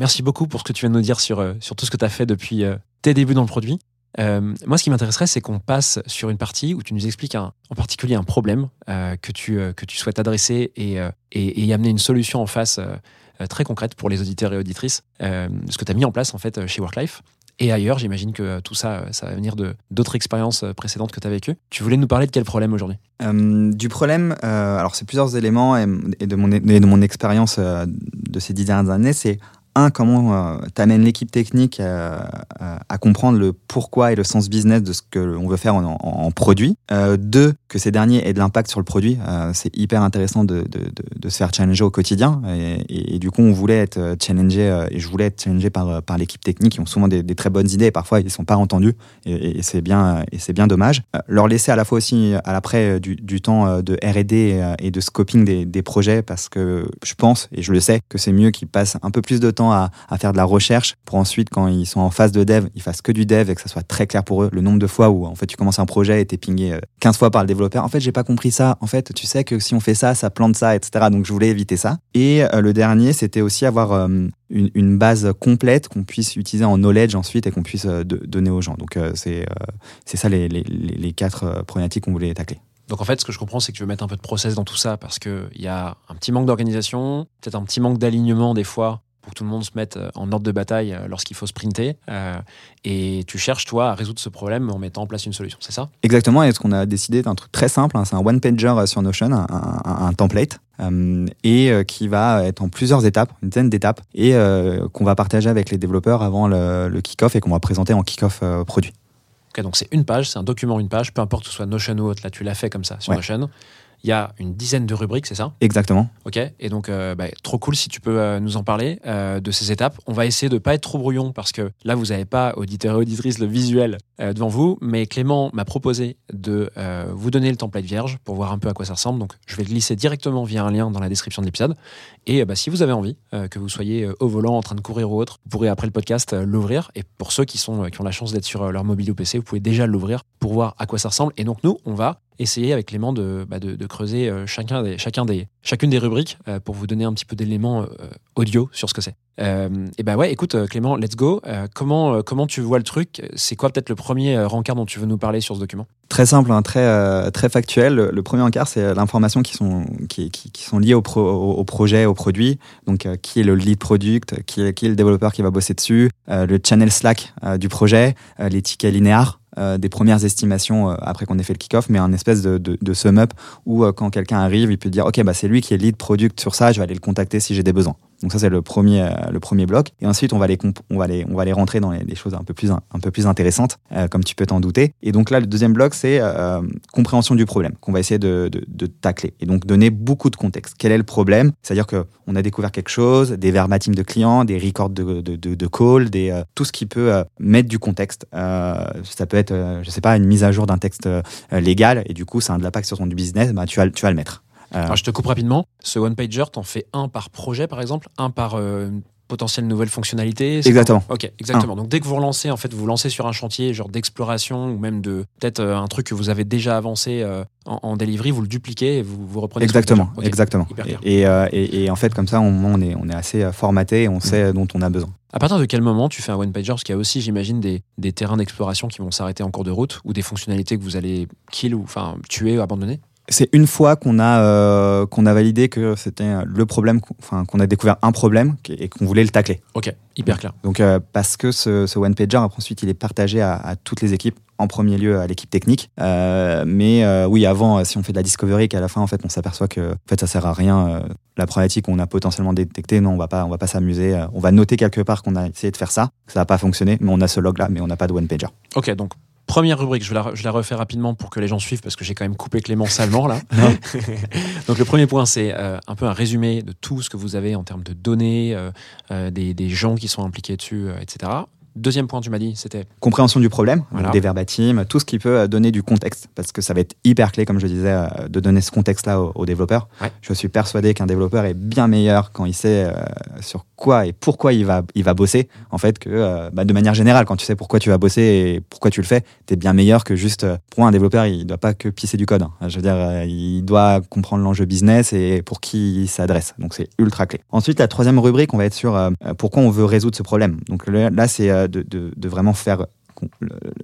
Merci beaucoup pour ce que tu viens de nous dire sur, euh, sur tout ce que tu as fait depuis euh, tes débuts dans le produit. Euh, moi, ce qui m'intéresserait, c'est qu'on passe sur une partie où tu nous expliques en particulier un problème que, tu, que tu souhaites adresser et, et, et amener une solution en face très concrète pour les auditeurs et auditrices, ce que tu as mis en place en fait chez Worklife. Et ailleurs, j'imagine que tout ça, ça va venir de d'autres expériences précédentes que tu as vécues. Tu voulais nous parler de quel problème aujourd'hui? Du problème, alors c'est plusieurs éléments et, de mon, mon expérience de ces dix dernières années, c'est un, comment tu amènes l'équipe technique euh, euh, à comprendre le pourquoi et le sens business de ce que l'on veut faire en, produit. Euh, deux, que ces derniers aient de l'impact sur le produit. Euh, c'est hyper intéressant de, de, de, se faire challenger au quotidien. Et, du coup, on voulait être euh, challengé, euh, et je voulais être challengé par, euh, par l'équipe technique, qui ont souvent des, très bonnes idées, et parfois ils ne sont pas entendus, et, c'est bien, euh, bien dommage. Euh, leur laisser à la fois aussi, à l'après, euh, du, du temps euh, de R&D euh, et de scoping des, des projets, parce que je pense, et je le sais, que c'est mieux qu'ils passent un peu plus de temps à, faire de la recherche, pour ensuite, quand ils sont en phase de dev, ils fassent que du dev, et que ça soit très clair pour eux. Le nombre de fois où, en fait, tu commences un projet et t'es pingé euh, 15 fois par le développeur. En fait, j'ai pas compris ça. En fait, tu sais que si on fait ça, ça plante ça, etc. Donc, je voulais éviter ça. Et euh, le dernier, c'était aussi avoir euh, une, base complète qu'on puisse utiliser en knowledge ensuite et qu'on puisse euh, donner aux gens. Donc, euh, c'est euh, c'est ça les, les, les- quatre euh, problématiques qu'on voulait tacler. Donc en fait, ce que je comprends, c'est que tu veux mettre un peu de process dans tout ça parce qu'il y a un petit manque d'organisation, peut-être un petit manque d'alignement des fois pour que tout le monde se mette euh, en ordre de bataille euh, lorsqu'il faut sprinter. Euh, et tu cherches, toi, à résoudre ce problème en mettant en place une solution, c'est ça? Exactement, et ce qu'on a décidé d'un truc très simple, hein, c'est un one-pager sur Notion, un, un- un template, euh, et qui va être en plusieurs étapes, une dizaine d'étapes, et euh, qu'on va partager avec les développeurs avant le, le kick-off et qu'on va présenter en kick-off produit. Ok, donc c'est une page, c'est un document, une page, peu importe que ce soit Notion ou autre, là tu l'as fait comme ça sur Ouais. Notion. Il y a une dizaine de rubriques, c'est ça Exactement. Ok, et donc euh, bah, trop cool si tu peux euh, nous en parler euh, de ces étapes. On va essayer de pas être trop brouillon parce que là vous n'avez pas auditeur et auditrice le visuel devant vous, mais Clément m'a proposé de vous donner le template vierge pour voir un peu à quoi ça ressemble. Donc je vais le glisser directement via un lien dans la description de l'épisode. Et bah, si vous avez envie, que vous soyez au volant, en train de courir ou autre, vous pourrez après le podcast l'ouvrir. Et pour ceux qui sont qui ont la chance d'être sur leur mobile ou PC, vous pouvez déjà l'ouvrir pour voir à quoi ça ressemble. Et donc nous, on va essayer avec Clément de, bah, de, creuser euh, chacun des, chacun des, chacune des rubriques euh, pour vous donner un petit peu d'éléments euh, audio sur ce que c'est. Et bah ouais, écoute Clément, let's go. Comment, comment tu vois le truc? C'est quoi peut-être le premier rencard dont tu veux nous parler sur ce document? Très simple, hein, très, très factuel. Le, premier encart, c'est l'information qui sont, qui, qui, sont liées au, pro- au, au projet, au produit. Donc, qui est le lead product, qui est, qui est le développeur qui va bosser dessus, le channel Slack du projet, les tickets linéaires, euh, des premières estimations euh, après qu'on ait fait le kick-off, mais un espèce de, de, de sum-up où euh, quand quelqu'un arrive, il peut dire, OK, bah, c'est lui qui est lead product sur ça, je vais aller le contacter si j'ai des besoins. Donc ça c'est le premier euh, le premier bloc. Et ensuite on va les on va les on va les rentrer dans les, choses un peu plus un, peu plus intéressantes euh, comme tu peux t'en douter. Et donc là le deuxième bloc c'est euh, compréhension du problème qu'on va essayer de, de, de tacler. Et donc donner beaucoup de contexte. Quel est le problème? C'est à dire que on a découvert quelque chose des verbatims de clients des records de de, de, call des euh, tout ce qui peut euh, mettre du contexte. Ça peut être je sais pas une mise à jour d'un texte légal. Et du coup ça a de l'impact sur ton business. Bah tu vas tu vas le mettre Alors je te coupe rapidement. Ce one-pager, t'en fais un par projet par exemple, un par euh, une potentielle nouvelle fonctionnalité Exactement. Ok, exactement. Donc dès que vous relancez, en fait, vous vous lancez sur un chantier genre d'exploration ou même de peut-être euh, un truc que vous avez déjà avancé euh, en, en delivery, vous le dupliquez et vous, vous reprenez. Exactement, exactement. Et, euh, en fait, comme ça, on, on est, on est assez euh, formaté et on sait dont on a besoin. À partir de quel moment tu fais un one-pager Parce qu'il y a aussi, j'imagine, des, des terrains d'exploration qui vont s'arrêter en cours de route ou des fonctionnalités que vous allez kill ou enfin tuer ou abandonner. C'est une fois qu'on a, euh, qu'on a validé que c'était le problème, qu'on- enfin qu'on a découvert un problème et qu'on voulait le tacler. Ok, hyper clair. Donc euh, parce que ce, ce one pager après, ensuite il est partagé à, à toutes les équipes, en premier lieu à l'équipe technique. Euh, mais oui, avant, si on fait de la discovery, qu'à la fin en fait on s'aperçoit que en fait ça sert à rien. la problématique qu'on a potentiellement détectée, non, on va pas, on va pas s'amuser. on va noter quelque part qu'on a essayé de faire ça, que ça n'a pas fonctionné, mais on a ce log là, mais on n'a pas de one pager. Ok, donc première rubrique, je la, je la refais rapidement pour que les gens suivent parce que j'ai quand même coupé Clément salement là. donc le premier point, c'est euh, un peu un résumé de tout ce que vous avez en termes de données, euh, euh, des, des gens qui sont impliqués dessus, etc. Deuxième point, tu m'as dit, c'était compréhension du problème, Voilà. des verbatims, tout ce qui peut euh, donner du contexte, parce que ça va être hyper clé, comme je disais, euh, de donner ce contexte-là aux, aux développeurs. Ouais. Je suis persuadé qu'un développeur est bien meilleur quand il sait euh, sur quoi et pourquoi il va, il va bosser, en fait, que euh, bah, de manière générale, quand tu sais pourquoi tu vas bosser et pourquoi tu le fais, tu es bien meilleur que juste, pour un développeur, il doit pas que pisser du code. hein. Je veux dire, euh, il doit comprendre l'enjeu business et pour qui il s'adresse. Donc c'est ultra clé. Ensuite, la troisième rubrique, on va être sur pourquoi on veut résoudre ce problème. Donc là, c'est de, de- de vraiment faire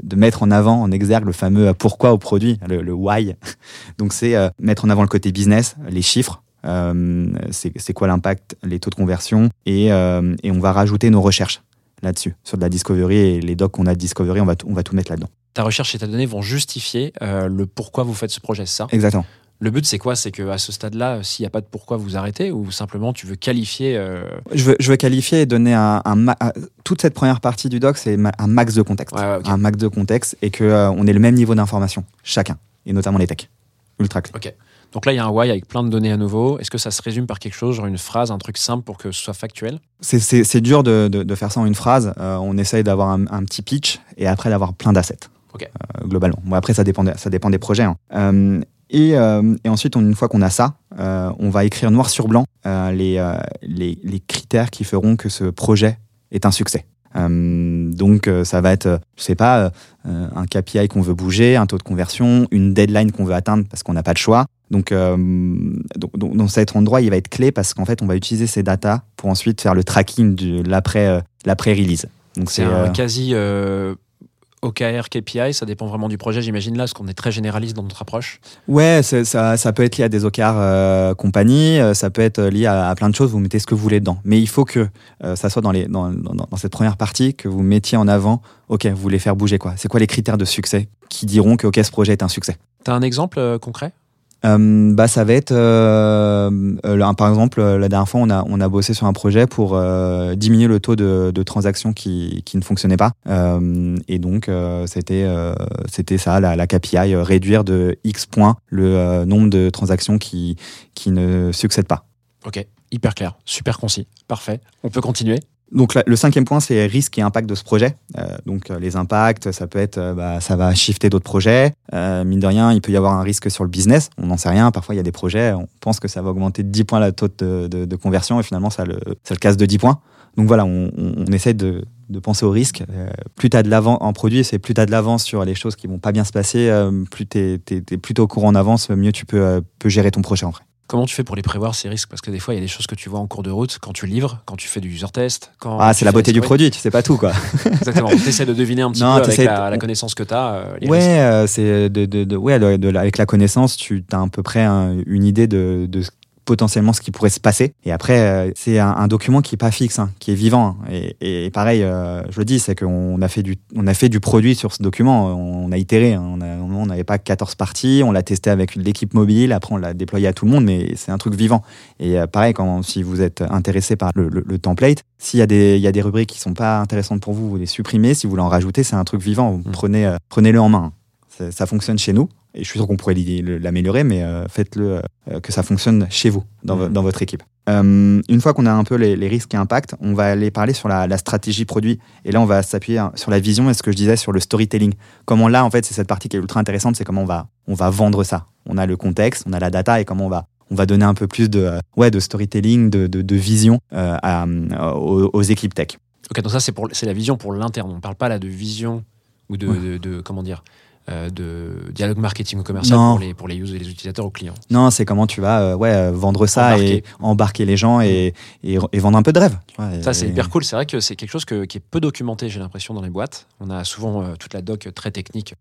de mettre en avant, en exergue le fameux pourquoi au produit, le, le why. Donc c'est euh, mettre en avant le côté business, les chiffres, euh, c'est quoi l'impact, les taux de conversion, et, euh, et on va rajouter nos recherches là-dessus, sur de la discovery et les docs qu'on a de discovery, on va, tout- on va tout mettre là-dedans. ta recherche et ta donnée vont justifier euh, le pourquoi vous faites ce projet, c'est ça? Exactement. Le but, c'est quoi? C'est qu'à ce stade-là, s'il n'y a pas de pourquoi, vous arrêtez ou simplement tu veux qualifier euh, Je veux, je veux qualifier et donner un, un ma- un- toute cette première partie du doc, c'est un max de contexte, Ouais, ouais, ok. un max de contexte, et que euh, on ait le même niveau d'information chacun, et notamment les techs, ultra clé. Donc là, il y a un why avec plein de données à nouveau. Est-ce que ça se résume par quelque chose, genre une phrase, un truc simple pour que ce soit factuel? C'est- dur de, de- de faire ça en une phrase. Euh, on essaye d'avoir un, un petit pitch et après d'avoir plein d'assets. Ok. Euh, globalement. Bon, après, ça dépend, des- ça dépend des projets. hein. Euh, et, euh, et ensuite, on- une fois qu'on a ça, euh, on va écrire noir sur blanc euh, les, les, les critères qui feront que ce projet est un succès. Donc, ça va être, je sais pas, un KPI qu'on veut bouger, un taux de conversion, une deadline qu'on veut atteindre parce qu'on n'a pas de choix. Donc, donc, donc, dans cet endroit, il va être clé parce qu'en fait, on va utiliser ces datas pour ensuite faire le tracking de l'après euh, l'après release. Donc C'est un quasi OKR, KPI, ça dépend vraiment du projet, j'imagine là, parce qu'on est très généraliste dans notre approche. Ouais, ça, ça peut être lié à des OKR euh, compagnie, euh, ça peut être lié à, à plein de choses, vous mettez ce que vous voulez dedans. Mais il faut que euh, ça soit dans, les, dans, dans, dans cette première partie, que vous mettiez en avant, ok, vous voulez faire bouger quoi. C'est quoi les critères de succès qui diront que ok, ce projet est un succès? T'as un exemple euh, concret? Euh, bah, ça va être, euh, euh, par exemple, la dernière fois, on a, bossé sur un projet pour diminuer le taux de, transactions qui, ne fonctionnaient pas. Et donc, c'était ça, la, KPI, réduire de X points le nombre de transactions qui, qui ne succèdent pas. Ok, hyper clair, super concis, parfait. On peut continuer Donc le cinquième point, c'est risque et impact de ce projet. Euh, donc euh, les impacts, ça peut être, euh, bah, ça va shifter d'autres projets. Mine de rien, il peut y avoir un risque sur le business. On n'en sait rien. Parfois, il y a des projets, on pense que ça va augmenter de 10 points la taux de, conversion et finalement, ça le, casse de 10 points. Donc voilà, on, essaie de, penser au risque. Plus tu as de l'avance en produit, c'est plus tu as de l'avance sur les choses qui vont pas bien se passer, plus tu es, plutôt au courant en avance, mieux tu peux, peux gérer ton projet en vrai. Comment tu fais pour les prévoir ces risques? Parce que des fois, il y a des choses que tu vois en cours de route quand tu livres, quand tu fais du user test. Quand Ah, c'est la beauté du produit, tu sais pas tout quoi. Exactement. tu essaies de deviner un petit Non, peu avec la, la connaissance que tu as. les risques. Ouais, euh, c'est de, de, de- ouais, de- avec la connaissance, tu as à peu près un- une idée de, de ce- potentiellement ce qui pourrait se passer. Et après, euh, c'est un, un document qui est pas fixe, hein, qui est vivant. Et, et pareil, euh, je le dis, c'est qu'on a fait du, on a fait du produit sur ce document. On a itéré. hein. On n'avait pas 14 parties. On l'a testé avec l'équipe mobile. Après, on l'a déployé à tout le monde. Mais c'est un truc vivant. Et euh, pareil, quand si vous êtes intéressé par le, le- le template, s'il y a des, il y a des rubriques qui sont pas intéressantes pour vous, vous les supprimez. Si vous voulez en rajouter, c'est un truc vivant. Vous Mm. Prenez, euh, prenez-le en main. Ça fonctionne chez nous. Et je suis sûr qu'on pourrait l'améliorer, mais euh, faites-le euh, que ça fonctionne chez vous, dans, Mhm. dans votre équipe. Euh, une fois qu'on a un peu les, les risques et impacts, on va aller parler sur la, la stratégie produit. Et là, on va s'appuyer hein, sur la vision et ce que je disais sur le storytelling. Comment là, en fait, c'est cette partie qui est ultra intéressante, c'est comment on va, on va vendre ça. On a le contexte, on a la data et comment on va, on va donner un peu plus de, ouais, de storytelling, de, de, de vision euh, à, aux, aux équipes tech. Ok, donc ça, c'est la vision pour l'interne. On ne parle pas là de vision ou de, Ouais. de- de- comment dire, euh, de dialogue marketing ou commercial Non. pour les, pour les users, les utilisateurs ou clients. Non, c'est comment tu vas euh, ouais, euh, vendre ça Embarquer. et embarquer les gens et, et, et vendre un peu de rêve. tu vois, Ça, c'est et- hyper cool. C'est vrai que c'est quelque chose que- qui est peu documenté, j'ai l'impression, dans les boîtes. On a souvent euh, toute la doc très technique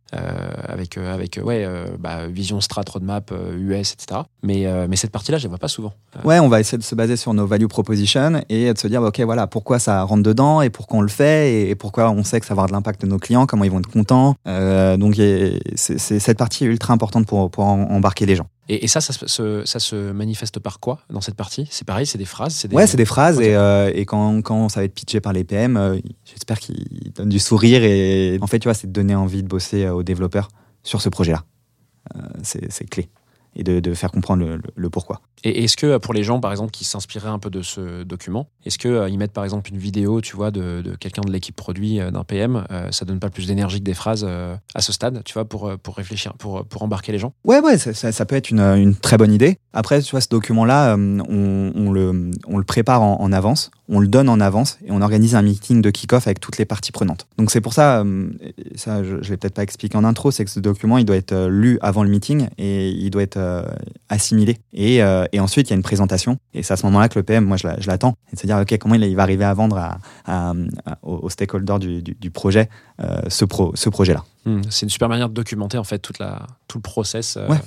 avec, avec ouais, bah, vision, strat, roadmap, US, etc. Mais, mais cette partie-là, je ne la vois pas souvent. Ouais, on va essayer de se baser sur nos value propositions et de se dire, bah, ok, voilà, pourquoi ça rentre dedans et pourquoi on le fait et, pourquoi on sait que ça va avoir de l'impact de nos clients, comment ils vont être contents. Donc, il c'est, cette partie est ultra importante pour, embarquer les gens. Et, et ça, ça se, se- ça se manifeste par quoi dans cette partie? C'est pareil, c'est des phrases des... Ouais, c'est des phrases et, euh, et quand, quand ça va être pitché par les PM, euh, j'espère qu'ils donnent du sourire et en fait, tu vois, c'est de donner envie de bosser euh, aux développeurs sur ce projet-là. Euh, c'est clé et de, de faire comprendre le, pourquoi. Et est-ce que euh, pour les gens, par exemple, qui s'inspiraient un peu de ce document, est-ce qu'ils mettent par exemple une vidéo, tu vois, de, quelqu'un de l'équipe produit euh, d'un PM euh, Ça donne pas plus d'énergie que des phrases euh, à ce stade, tu vois, pour, euh, pour réfléchir, pour, pour embarquer les gens? Ouais, ouais, ça, ça- ça peut être une, une très bonne idée. Après, tu vois, ce document-là, euh, on, on le, on le prépare en, en avance, on le donne en avance et on organise un meeting de kick-off avec toutes les parties prenantes. Donc c'est pour ça, euh, ça je, je l'ai peut-être pas expliqué en intro, c'est que ce document, il doit être euh, lu avant le meeting et il doit être euh, assimilé. Et, euh, et ensuite, il y a une présentation. Et c'est à ce moment-là que le PM, moi, je la- je l'attends. Et de se dire, OK, comment il, il va arriver à vendre à, à- à- aux, stakeholders du, du- du projet euh, ce, pro, ce projet-là. Hmm, C'est une super manière de documenter en fait toute la, tout le process euh, Ouais.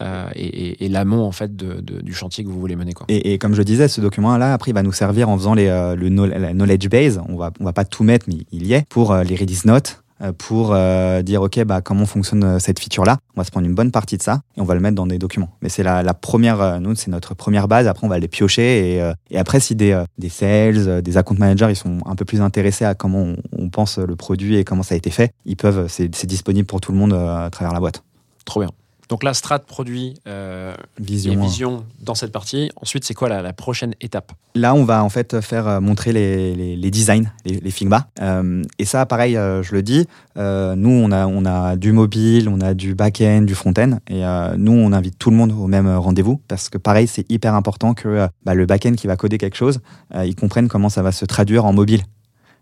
euh, et, et- et l'amont en fait de- de- du chantier que vous voulez mener. Quoi. Et, et comme je disais, ce document-là, après, il va nous servir en faisant les, euh, le la knowledge base. On va, on va pas tout mettre, mais il y est pour euh, les Redis notes, euh, pour euh, dire ok, bah comment fonctionne euh, cette feature-là. On va se prendre une bonne partie de ça et on va le mettre dans des documents. Mais c'est la, première, euh, nous, c'est notre première base. Après, on va les piocher et, euh, et après, si des, euh, des sales, euh, des account managers, ils sont un peu plus intéressés à comment on, pense le produit et comment ça a été fait, ils peuvent, c'est disponible pour tout le monde euh, à travers la boîte. Trop bien. Donc là, strat, produit euh, Vision. et euh, vision dans cette partie. Ensuite, c'est quoi la, la prochaine étape? Là, on va en fait faire euh, montrer les, les, les designs, les, les Figma. Euh, et ça, pareil, euh, je le dis, nous, on a, on a du mobile, on a du back-end, du front-end. Et nous, on invite tout le monde au même rendez-vous parce que, pareil, c'est hyper important que bah, le back-end qui va coder quelque chose, il comprenne comment ça va se traduire en mobile.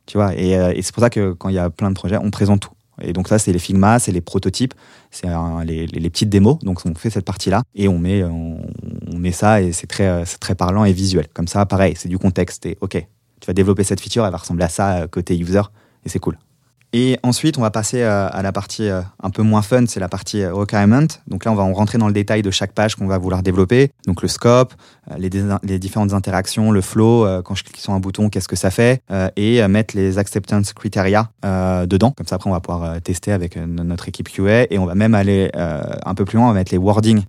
Tu vois, et, et c'est pour ça que quand il y a plein de projets, on présente tout. Et donc ça, c'est les Figma, c'est les prototypes, c'est les, petites démos. Donc on fait cette partie-là et on met, on, met ça et c'est très, euh, très parlant et visuel. Comme ça, pareil, c'est du contexte. Et ok, tu vas développer cette feature, elle va ressembler à ça euh, côté user et c'est cool. Et ensuite, on va passer euh, à la partie euh, un peu moins fun, c'est la partie euh, requirement. Donc là, on va rentrer dans le détail de chaque page qu'on va vouloir développer. Donc le scope, les, différentes interactions, le flow, quand je clique sur un bouton, qu'est-ce que ça fait, et mettre les acceptance criteria dedans. Comme ça, après, on va pouvoir tester avec notre équipe QA et on va même aller un peu plus loin, on va mettre les wordings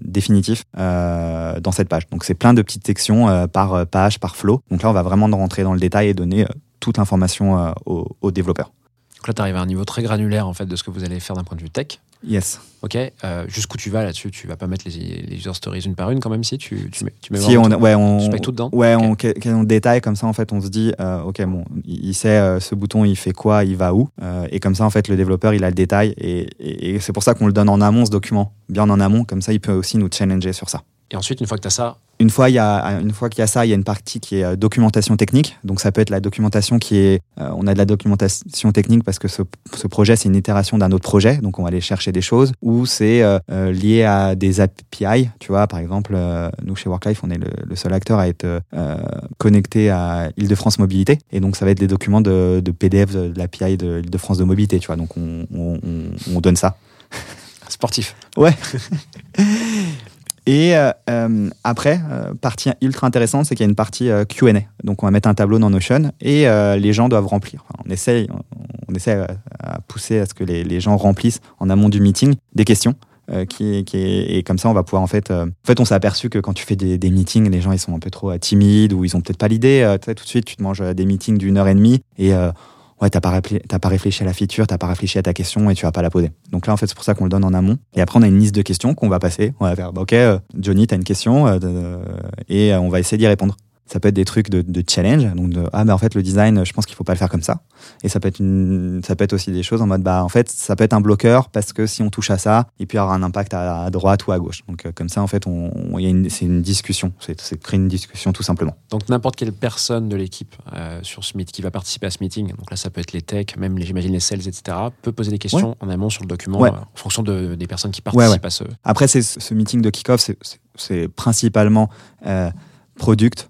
définitifs dans cette page. Donc c'est plein de petites sections par page, par flow. Donc là, on va vraiment rentrer dans le détail et donner toute l'information aux développeurs. Donc là, tu arrives à un niveau très granulaire en fait de ce que vous allez faire d'un point de vue tech. Yes. Ok, euh, jusqu'où tu vas là-dessus? Tu vas pas mettre les, les user stories une par une quand même si? Tu, tu mets, tu mets Si on, tout- ouais, on, tu mets tout dedans? Ouais, on, détaille comme ça. En fait, on se dit, euh, ok, bon, il sait euh, ce bouton, il fait quoi, il va où, et comme ça, en fait, le développeur, il a le détail, et, et- et c'est pour ça qu'on le donne en amont ce document, bien en amont. Comme ça, il peut aussi nous challenger sur ça. Et ensuite, une fois que tu as ça, Une fois, il y a, une fois qu'il y a ça, il y a une partie qui est euh, documentation technique. Donc, ça peut être la documentation qui est. euh, on a de la documentation technique parce que ce, ce projet, c'est une itération d'un autre projet. Donc, on va aller chercher des choses. Ou c'est euh, euh, lié à des API. Tu vois, par exemple, euh, nous, chez Worklife, on est le, le seul acteur à être euh, connecté à Île-de-France Mobilité. Et donc, ça va être des documents de, de PDF de, de l'API de Île-de-France de Mobilité. Tu vois, donc, on, on- on- on donne ça. sportif. Ouais. Et euh, euh, après, euh, partie ultra intéressante, c'est qu'il y a une partie euh, Q&A. Donc on va mettre un tableau dans Notion et les gens doivent remplir. On essaye, on essaie à, pousser à ce que les, gens remplissent en amont du meeting des questions. qui, et comme ça, on va pouvoir en fait. en fait, on s'est aperçu que quand tu fais des, meetings, les gens ils sont un peu trop timides ou ils ont peut-être pas l'idée. tout de suite, tu te manges des meetings d'une heure et demie et ouais, t'as pas, pas réfléchi à la feature, t'as pas réfléchi à ta question et tu vas pas la poser. Donc là, en fait, c'est pour ça qu'on le donne en amont. Et après, on a une liste de questions qu'on va passer. On va faire, bah, ok, euh, Johnny, t'as une question euh, de- et euh, on va essayer d'y répondre. Ça peut être des trucs de, de challenge, donc de ah en fait le design, je pense qu'il faut pas le faire comme ça. Et ça peut être une, ça peut être aussi des choses en mode bah en fait ça peut être un bloqueur parce que si on touche à ça, il peut y avoir un impact à, à droite ou à gauche. Donc euh, comme ça en fait on, on- il y a une, c'est une discussion, c'est, c'est créer une discussion tout simplement. Donc n'importe quelle personne de l'équipe euh, sur ce meet qui va participer à ce meeting, donc là ça peut être les techs, même les- j'imagine les sales, etc., peut poser des questions en amont sur le document Ouais. euh, en fonction de, des personnes qui participent ouais. à ce. Après, c'est ce meeting de kick-off, c'est- c'est- c'est principalement product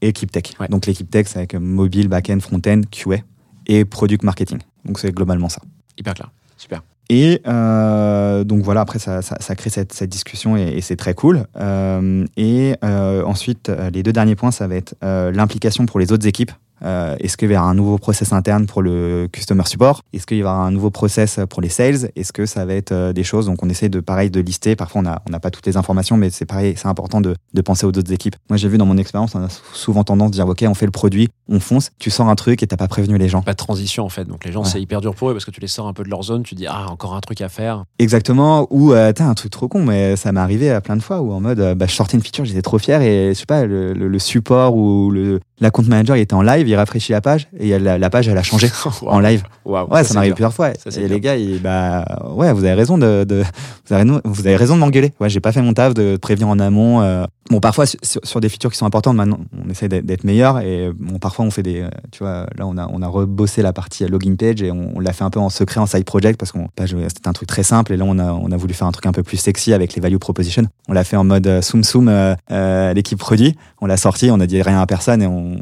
et équipe tech. Ouais. Donc l'équipe tech, c'est avec mobile, back-end, front-end, QA et product marketing. Donc c'est globalement ça. Hyper clair. Super. Et euh, donc voilà, après ça, ça, ça crée cette, cette discussion et, et c'est très cool. Euh, et euh, ensuite, les deux derniers points, ça va être l'implication pour les autres équipes. Euh, Est-ce qu'il y avoir un nouveau process interne pour le customer support? Est-ce qu'il y avoir un nouveau process pour les sales? Est-ce que ça va être euh, des choses? Donc on essaie de pareil de lister. Parfois on n'a on pas toutes les informations, mais c'est pareil, c'est important de, de penser aux autres équipes. Moi j'ai vu dans mon expérience, on a souvent tendance à dire ok, on fait le produit, on fonce. Tu sors un truc et t'as pas prévenu les gens. Pas de transition en fait. Donc les gens, Ouais. c'est hyper dur pour eux parce que tu les sors un peu de leur zone, tu dis ah encore un truc à faire. Exactement, ou euh, t'as un truc trop con, mais ça m'est arrivé à plein de fois où en mode, euh, bah, je sortais une feature, j'étais trop fier et je sais pas, le, le- le support ou le la compte manager il était en live, il rafraîchit la page et la, la page elle a changé en live. Waouh. Ouais, ça, c'est m'arrive plusieurs fois. Ça, et les gars, ils, bah ouais, vous avez raison de, de- vous, avez, vous avez raison de m'engueuler. Ouais, j'ai pas fait mon taf de prévenir en amont. euh. Bon, parfois sur, des features qui sont importantes, maintenant, on essaie d'être meilleur et bon, parfois on fait des, euh, tu vois, là on a on a rebossé la partie login page et on, l'a fait un peu en secret en side project parce qu'on bah, c'était un truc très simple et là on a on a voulu faire un truc un peu plus sexy avec les value proposition. On l'a fait en mode euh, soum soum euh, euh, l'équipe produit. On l'a sorti, on a dit rien à personne et on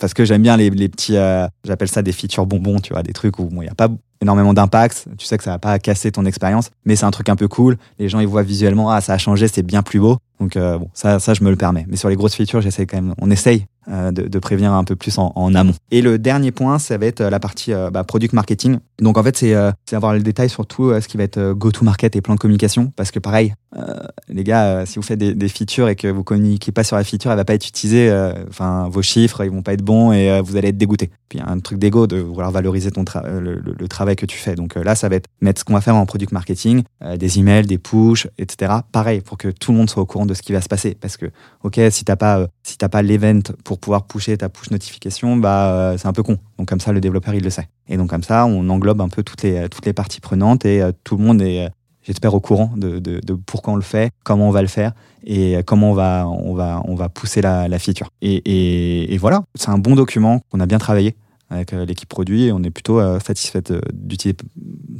parce que j'aime bien les, petits, euh, j'appelle ça des features bonbons, tu vois, des trucs où il n'y a pas énormément d'impact, tu sais que ça va pas casser ton expérience, mais c'est un truc un peu cool. Les gens ils voient visuellement, ah ça a changé, c'est bien plus beau. Donc bon, ça, ça je me le permets. Mais sur les grosses features, j'essaie quand même, on essaye de, de prévenir un peu plus en, amont. Et le dernier point, ça va être euh, la partie euh, bah, product marketing. Donc en fait, c'est euh, avoir le détail sur tout euh, ce qui va être euh, go-to-market et plan de communication, parce que pareil, euh, les gars, euh, si vous faites des, des features et que vous communiquez pas sur la feature, elle va pas être utilisée. euh, Enfin, vos chiffres, ils vont pas être bons et euh, vous allez être dégoûté. Puis un truc d'ego de vouloir valoriser ton euh, le, travail que tu fais. Donc euh, là, ça va être mettre ce qu'on va faire en product marketing, euh, des emails, des push, etc. Pareil pour que tout le monde soit au courant de ce qui va se passer. Parce que ok, si t'as pas euh, si pas l'event pour pouvoir pusher ta push notification, bah euh, c'est un peu con. Donc comme ça, le développeur il le sait. Et donc comme ça, on englobe un peu toutes les toutes les parties prenantes et euh, tout le monde est euh, j'espère au courant de, de, de pourquoi on le fait, comment on va le faire et comment on va, on va, on va pousser la, la feature. Et, et, voilà, c'est un bon document qu'on a bien travaillé avec l'équipe produit et on est plutôt satisfait d'utiliser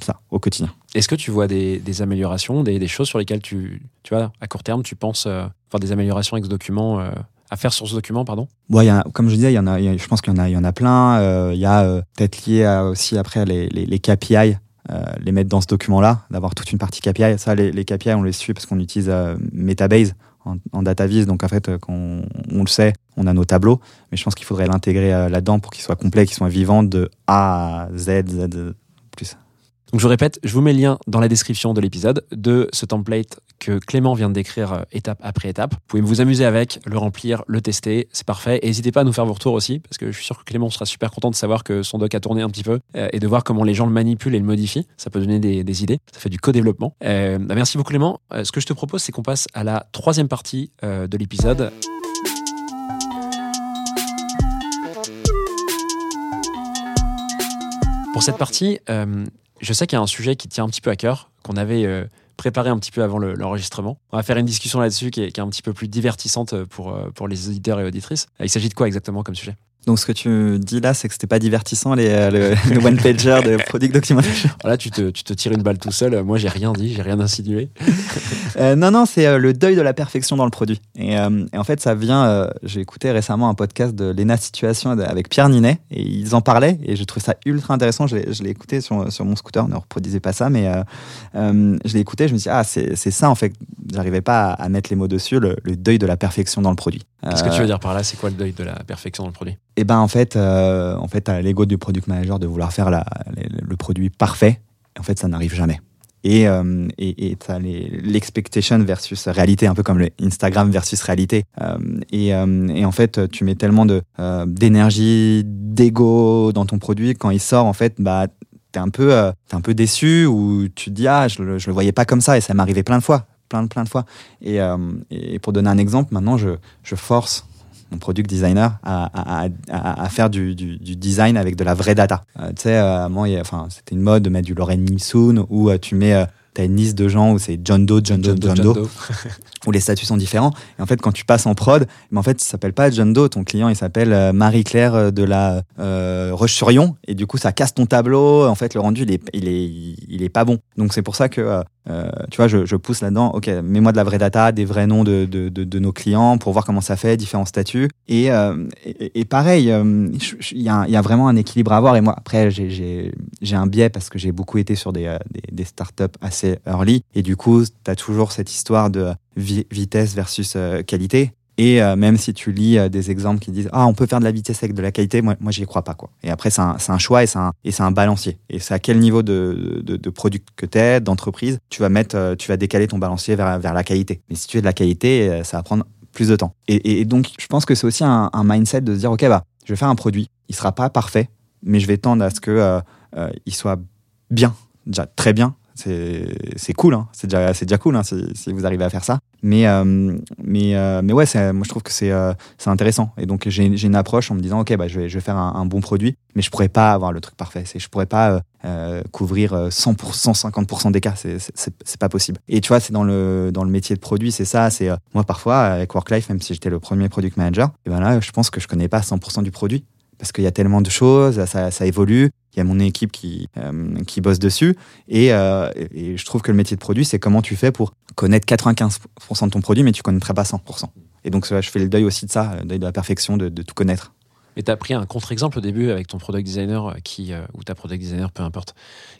ça au quotidien. Est-ce que tu vois des, des améliorations, des, des choses sur lesquelles tu, tu vois, à court terme, tu penses euh, des améliorations avec ce document à faire sur ce document, pardon y a- comme je disais, y en a, je pense qu'il y en a, y en a plein. Euh, Il y a euh, peut-être lié à aussi après les, les, KPI, euh, les mettre dans ce document-là, d'avoir toute une partie KPI. Ça, les, KPI, on les suit parce qu'on utilise euh, Metabase en, en DataVis. Donc en fait, euh, quand on, le sait, on a nos tableaux. Mais je pense qu'il faudrait l'intégrer euh, là-dedans pour qu'ils soient complets, qu'ils soient vivants de A à Z, Z euh, plus. Donc je vous répète, je vous mets le lien dans la description de l'épisode de ce template que Clément vient de décrire euh, étape après étape. Vous pouvez vous amuser avec, le remplir, le tester, c'est parfait. Et n'hésitez pas à nous faire vos retours aussi, parce que je suis sûr que Clément sera super content de savoir que son doc a tourné un petit peu euh, et de voir comment les gens le manipulent et le modifient. Ça peut donner des, idées, ça fait du co-développement. Euh, bah, merci beaucoup Clément. Ce que je te propose, c'est qu'on passe à la troisième partie de l'épisode. Pour cette partie, je sais qu'il y a un sujet qui tient un petit peu à cœur, qu'on avait euh, préparé un petit peu avant le- l'enregistrement. On va faire une discussion là-dessus qui est, un petit peu plus divertissante pour, euh, pour les auditeurs et auditrices. Euh, Il s'agit de quoi exactement comme sujet? Donc ce que tu dis là, c'est que c'était pas divertissant les, euh, le, le one-pager de Product Documentation. Là, tu te, tu te tires une balle tout seul. Moi, j'ai rien dit, j'ai rien insinué. Euh, non, non, c'est euh, le deuil de la perfection dans le produit. Et, et en fait, ça vient. J'ai écouté récemment un podcast de Lena Situation avec Pierre Ninet et ils en parlaient et je trouve ça ultra intéressant. Je l'ai écouté sur, sur mon scooter, ne reproduisez pas ça, mais je l'ai écouté. Je me suis dit, ah, c'est c'est ça en fait. J'arrivais pas à, à mettre les mots dessus, le, le deuil de la perfection dans le produit. Qu'est-ce que Euh, tu veux dire par là? C'est quoi le deuil de la perfection dans le produit? Et ben en fait, euh, en fait, l'ego du product manager de vouloir faire la- le, le produit parfait. En fait, ça n'arrive jamais. Et euh, et et l'expectation versus réalité, un peu comme le Instagram versus réalité. Euh, et, euh, et en fait, tu mets tellement de euh, d'énergie, d'ego dans ton produit quand il sort. En fait, bah t'es un peu euh, t'es un peu déçu ou tu te dis ah je je le voyais pas comme ça et ça arrivé plein de fois, plein plein de fois. Et, euh, et pour donner un exemple, maintenant je je force mon product designer à, à, faire du, du- design avec de la vraie data. Euh, tu sais, euh, enfin, c'était une mode de mettre du Lorraine Milsoon où euh, tu mets, une liste de gens où c'est John Doe, John Doe, John, Doe, où les statuts sont différents. Et en fait, quand tu passes en prod, mais en fait, il s'appelle pas John Doe, ton client, il s'appelle euh, Marie-Claire euh, de la euh, Roche-sur-Yon. Et du coup, ça casse ton tableau. En fait, le rendu, il est, il est, il est pas bon. Donc, c'est pour ça que, euh, tu vois, je, je pousse là-dedans. Ok, mets-moi de la vraie data, des vrais noms de, de, de, de nos clients pour voir comment ça fait, différents statuts. Et, euh, et, et pareil, il y, a, y a vraiment un équilibre à avoir. Et moi, après, j'ai- un biais parce que j'ai beaucoup été sur des, des, des startups assez early. Et du coup, tu as toujours cette histoire de vi- vitesse versus euh, qualité. Et euh, même si tu lis euh, des exemples qui disent ah on peut faire de la vitesse avec de la qualité, moi, moi j'y crois pas quoi. Et après c'est un, un choix et c'est un, un balancier. Et c'est à quel niveau de, de, de produit que tu es, d'entreprise, tu vas mettre, tu vas décaler ton balancier vers, vers la qualité. Mais si tu es de la qualité, ça va prendre plus de temps. Et, donc je pense que c'est aussi un, un mindset de se dire ok bah je vais faire un produit, il sera pas parfait, mais je vais tendre à ce que il soit bien, déjà très bien. C'est cool, hein. c'est déjà, déjà cool hein, si, vous arrivez à faire ça. Mais, euh, mais, euh, mais ouais, moi je trouve que c'est euh, intéressant. Et donc j'ai une approche en me disant, ok, bah, je, vais, je vais faire un, bon produit, mais je pourrais pas avoir le truc parfait. Je pourrais pas euh, couvrir euh, 100%, 50% des cas. C'est- pas possible. Et tu vois, c'est dans le, dans le métier de produit, c'est ça. C'est Moi parfois, avec Worklife, même si j'étais le premier product manager, et ben là, je pense que je connais pas 100% du produit parce qu'il y a tellement de choses, ça, évolue. Il y a mon équipe qui, euh, qui bosse dessus. Et, euh, et je trouve que le métier de produit, c'est comment tu fais pour connaître 95% de ton produit, mais tu connaîtrais pas 100%. Et donc, je fais le deuil aussi de ça, le deuil de la perfection, de tout connaître. Et tu as pris un contre-exemple au début avec ton product designer, euh, qui, euh, ou ta product designer, peu importe,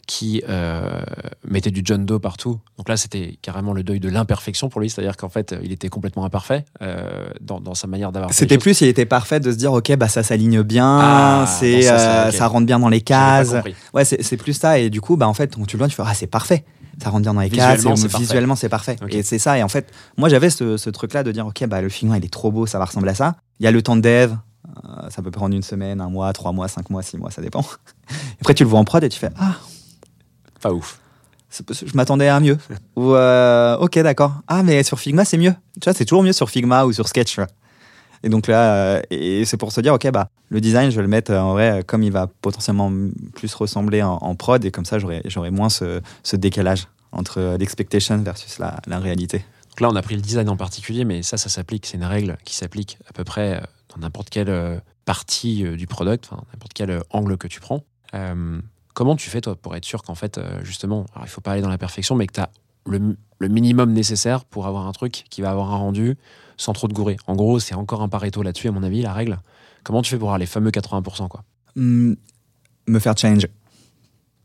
qui euh, mettait du John Doe partout. Donc là, c'était carrément le deuil de l'imperfection pour lui, c'est-à-dire qu'en fait, il était complètement imparfait euh, dans, dans sa manière d'avoir. C'était plus, il était parfait de se dire, OK, bah, ça s'aligne bien, Ah, c'est, ça rentre bien dans les cases. Ouais, c'est plus ça. Et du coup, bah, en fait, quand tu le vois, tu fais, ah, c'est parfait. Ça rentre bien dans les cases. Visuellement, c'est parfait. Et c'est ça. Et en fait, moi, j'avais ce, ce truc-là de dire, OK, bah, le film, il est trop beau, ça va ressembler à ça. Il y a le temps de dev. Euh, ça peut prendre une semaine, un mois, trois mois, cinq mois, six mois, ça dépend. Après, tu le vois en prod et tu fais, ah, Pas ouf. je m'attendais à mieux. ou, euh, ok, d'accord. Ah, mais sur Figma, c'est mieux. Tu vois, c'est toujours mieux sur Figma ou sur Sketch. Et donc là, euh, et c'est pour se dire, ok, bah, le design, je vais le mettre en vrai, comme il va potentiellement plus ressembler en, en prod, et comme ça, j'aurai moins ce, ce décalage entre l'expectation versus la, la réalité. Donc là, on a pris le design en particulier, mais ça, ça s'applique, c'est une règle qui s'applique à peu près dans n'importe quelle euh, partie euh, du product, n'importe quel euh, angle que tu prends. Comment tu fais, toi, pour être sûr qu'en fait, justement, alors, il faut pas aller dans la perfection, mais que tu as le, minimum nécessaire pour avoir un truc qui va avoir un rendu sans trop de gourer? En gros, c'est encore un Pareto là-dessus, à mon avis, la règle. Comment tu fais pour avoir les fameux 80% quoi? Hmm, me faire challenge.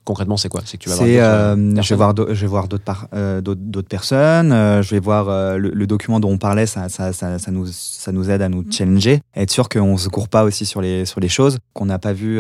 Concrètement, c'est quoi? C'est que tu vas voir euh, euh, je vais personnes? voir, d'au- je vais voir d'autres, par- euh, d'autres, d'autres personnes. euh, je vais voir euh, le, le document dont on parlait. Ça, ça, ça, ça nous, ça nous aide à nous challenger, être sûr qu'on se court pas aussi sur les, sur les choses, qu'on n'a pas vu,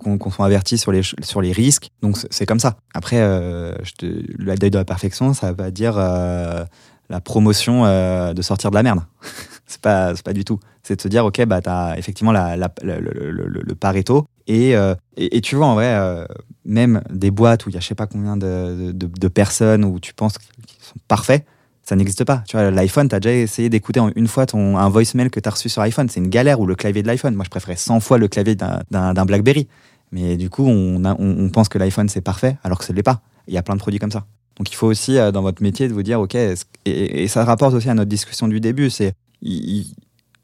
qu'on, qu'on soit averti sur les, sur les risques. Donc c'est, c'est comme ça. Après, euh, je te, le deuil de la perfection, ça va dire euh, la promotion euh, de sortir de la merde. c'est pas, pas du tout. C'est de se dire, ok, bah t'as effectivement la, le, Pareto. Et, euh, et, et tu vois, en vrai, euh, même des boîtes où il y a je sais pas combien de, de, personnes où tu penses qu'ils sont parfaits, ça n'existe pas. Tu vois, l'iPhone, tu as déjà essayé d'écouter une fois ton, un voicemail que tu as reçu sur iPhone. C'est une galère ou le clavier de l'iPhone. Moi, je préférais 100 fois le clavier d'un- Blackberry. Mais du coup, on, on, pense que l'iPhone, c'est parfait, alors que ce ne l'est pas. Il y a plein de produits comme ça. Donc, il faut aussi, euh, dans votre métier, de vous dire, OK, et, et ça rapporte aussi à notre discussion du début, c'est il-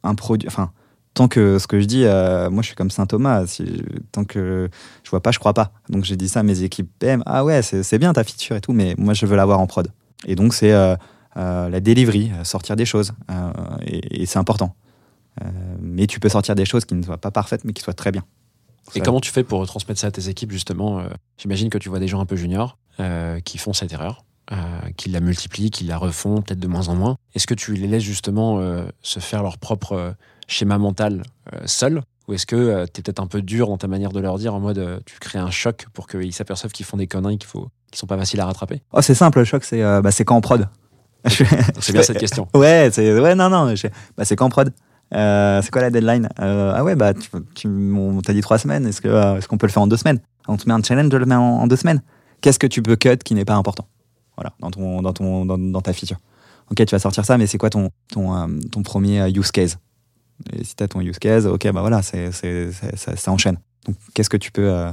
un produit, enfin, tant que ce que je dis, euh, moi, je suis comme Saint Thomas. Si, tant que je vois pas, je crois pas. Donc j'ai dit ça à mes équipes PM. Ah ouais, c'est bien ta feature et tout, mais moi je veux l'avoir en prod. Et donc c'est euh, euh, la delivery, sortir des choses. et et c'est important. Mais tu peux sortir des choses qui ne soient pas parfaites, mais qui soient très bien. Et Ça- comment tu fais pour transmettre ça à tes équipes, justement J'imagine que tu vois des gens un peu juniors qui font cette erreur, euh, qui la multiplient, qui la refont peut-être de moins en moins. Est-ce que tu les laisses justement euh, se faire leur propre euh, schéma mental seuls Ou est-ce que tu es peut-être un peu dur dans ta manière de leur dire, en mode tu crées un choc pour qu'ils s'aperçoivent qu'ils font des conneries qu'il faut, qui sont pas faciles à rattraper? Oh, c'est simple, le choc, c'est bah, quand en prod. C'est bien cette question. Ouais, c'est ouais, non, non. je- Bah, c'est quand en prod. Euh, c'est quoi la deadline? Euh, Ah ouais, bah tu, tu on t'a dit trois semaines. Est-ce que euh, qu'on peut le faire en deux semaines? On te met un challenge, je le mets en, en deux semaines. Qu'est-ce que tu peux cut qui n'est pas important? Voilà, dans ton dans ton dans, dans ta feature. Ok, tu vas sortir ça, mais c'est quoi ton ton euh, ton premier euh, use case? Et si t'as ton use case, ok, bah voilà, c'est c'est c'est- ça, ça enchaîne. Donc qu'est-ce que tu peux euh,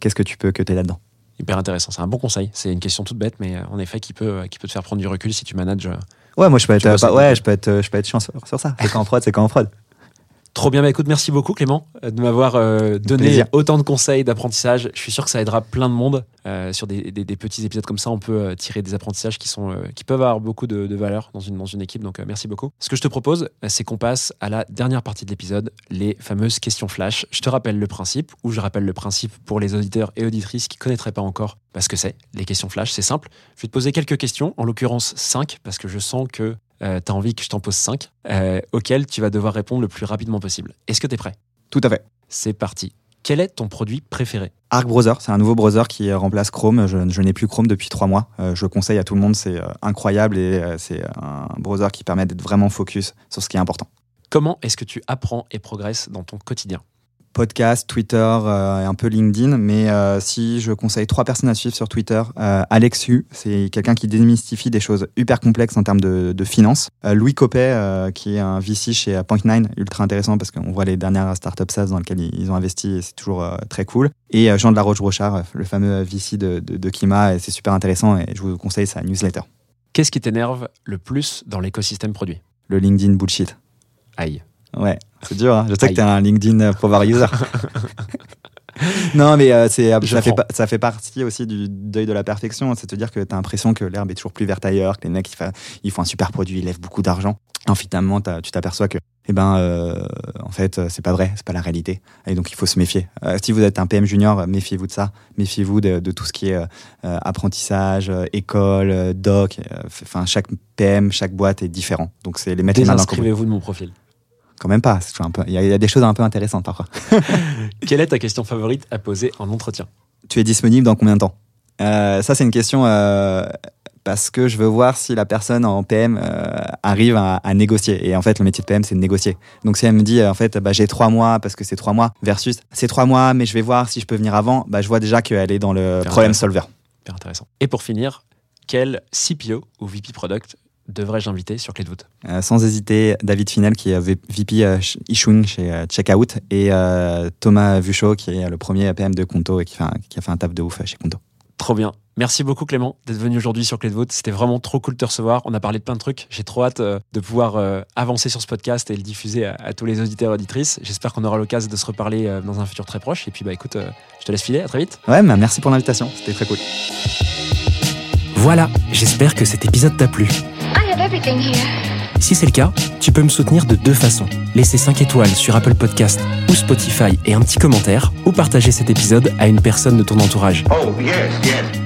qu'est-ce que tu peux cutter là-dedans? Hyper intéressant. C'est un bon conseil. C'est une question toute bête, mais en effet, qui peut, qui peut te faire prendre du recul si tu manages. Ouais, moi je peux être Tu pas- ouais, des- je peux être je peux être chiant sur, sur ça. C'est quand en prod, c'est quand en prod. Trop bien, bah écoute, merci beaucoup Clément euh, de m'avoir euh, donné plaisir. autant de conseils d'apprentissage. Je suis sûr que ça aidera plein de monde. Euh, sur des, des- des petits épisodes comme ça, on peut euh, tirer des apprentissages qui, sont, qui peuvent avoir beaucoup de, de valeur dans une, dans une équipe. Donc merci beaucoup. Ce que je te propose, c'est qu'on passe à la dernière partie de l'épisode, les fameuses questions flash. Je te rappelle le principe, ou je rappelle le principe pour les auditeurs et auditrices qui ne connaîtraient pas encore bah, ce que c'est. Les questions flash, c'est simple. Je vais te poser quelques questions, en l'occurrence 5, parce que je sens que tu as envie que je t'en pose 5, auxquelles tu vas devoir répondre le plus rapidement possible. Est-ce que tu es prêt? Tout à fait. C'est parti. Quel est ton produit préféré? Arc Browser, c'est un nouveau browser qui euh, remplace Chrome. Je, je n'ai plus Chrome depuis trois mois. Euh, je le conseille à tout le monde, c'est euh, incroyable et euh, c'est un browser qui permet d'être vraiment focus sur ce qui est important. Comment est-ce que tu apprends et progresses dans ton quotidien? Podcast, Twitter euh, et un peu LinkedIn, mais euh, si je conseille trois personnes à suivre sur Twitter, euh, Alex Hu, c'est quelqu'un qui démystifie des choses hyper complexes en termes de, de finances. Louis Copet, qui est un VC chez euh, Point9, ultra intéressant parce qu'on voit les dernières startups SaaS dans lesquelles ils ils ont investi et c'est toujours très cool. Et Jean de la Roche-Brochard, le fameux VC de, de, de Kima, et c'est super intéressant et je vous conseille sa newsletter. Qu'est-ce qui t'énerve le plus dans l'écosystème produit? Le LinkedIn bullshit. Aïe. Ouais, c'est dur. hein. Je sais Aïe. que t'es un LinkedIn Power User. non, mais euh, c'est, Je ça, fait, ça fait partie aussi du deuil de la perfection. C'est de dire que t'as l'impression que l'herbe est toujours plus verte ailleurs, que les mecs ils, ils font un super produit, ils lèvent beaucoup d'argent. Et finalement, tu t'aperçois que, eh ben, euh, en fait, euh, c'est pas vrai, c'est pas la réalité. Et donc, il faut se méfier. Euh, si vous êtes un PM junior, euh, méfiez-vous de ça. Méfiez-vous de, de tout ce qui est euh, euh, apprentissage, euh, école, euh, doc. euh, Enfin, chaque PM, chaque boîte est différent. Donc, c'est les mettre. Désinscrivez-vous de mon profil. Quand même pas. un peu- Il y, a- il y a des choses un peu intéressantes parfois. Quelle est ta question favorite à poser en entretien? Tu es disponible dans combien de temps? Euh, Ça, c'est une question euh, parce que je veux voir si la personne en PM euh, arrive à, à négocier. Et en fait, le métier de PM, c'est de négocier. Donc, si elle me dit, en fait, bah, j'ai trois mois parce que c'est trois mois, versus c'est trois mois, mais je vais voir si je peux venir avant, bah, je vois déjà qu'elle est dans le problème solver. Hyper intéressant. Et pour finir, quel CPO ou VP Product devrais-je inviter sur Clé de voûte? Euh, sans hésiter, David Finel, qui est VP euh, Issuing chez euh, Checkout, et euh, Thomas Vuchot, qui est le premier PM de Conto et qui, fait un- qui a fait un taf de ouf chez Conto. Trop bien. Merci beaucoup Clément d'être venu aujourd'hui sur Clé de voûte. C'était vraiment trop cool de te recevoir. On a parlé de plein de trucs. J'ai trop hâte euh, de pouvoir euh, avancer sur ce podcast et le diffuser à, à tous les auditeurs et auditrices. J'espère qu'on aura l'occasion de se reparler euh, dans un futur très proche. Et puis bah écoute, euh, je te laisse filer. À très vite. Ouais, mais merci pour l'invitation, c'était très cool. Voilà, j'espère que cet épisode t'a plu. Si c'est le cas, tu peux me soutenir de deux façons. Laisser 5 étoiles sur Apple Podcast ou Spotify et un petit commentaire, ou partager cet épisode à une personne de ton entourage. Oh, yes, yes.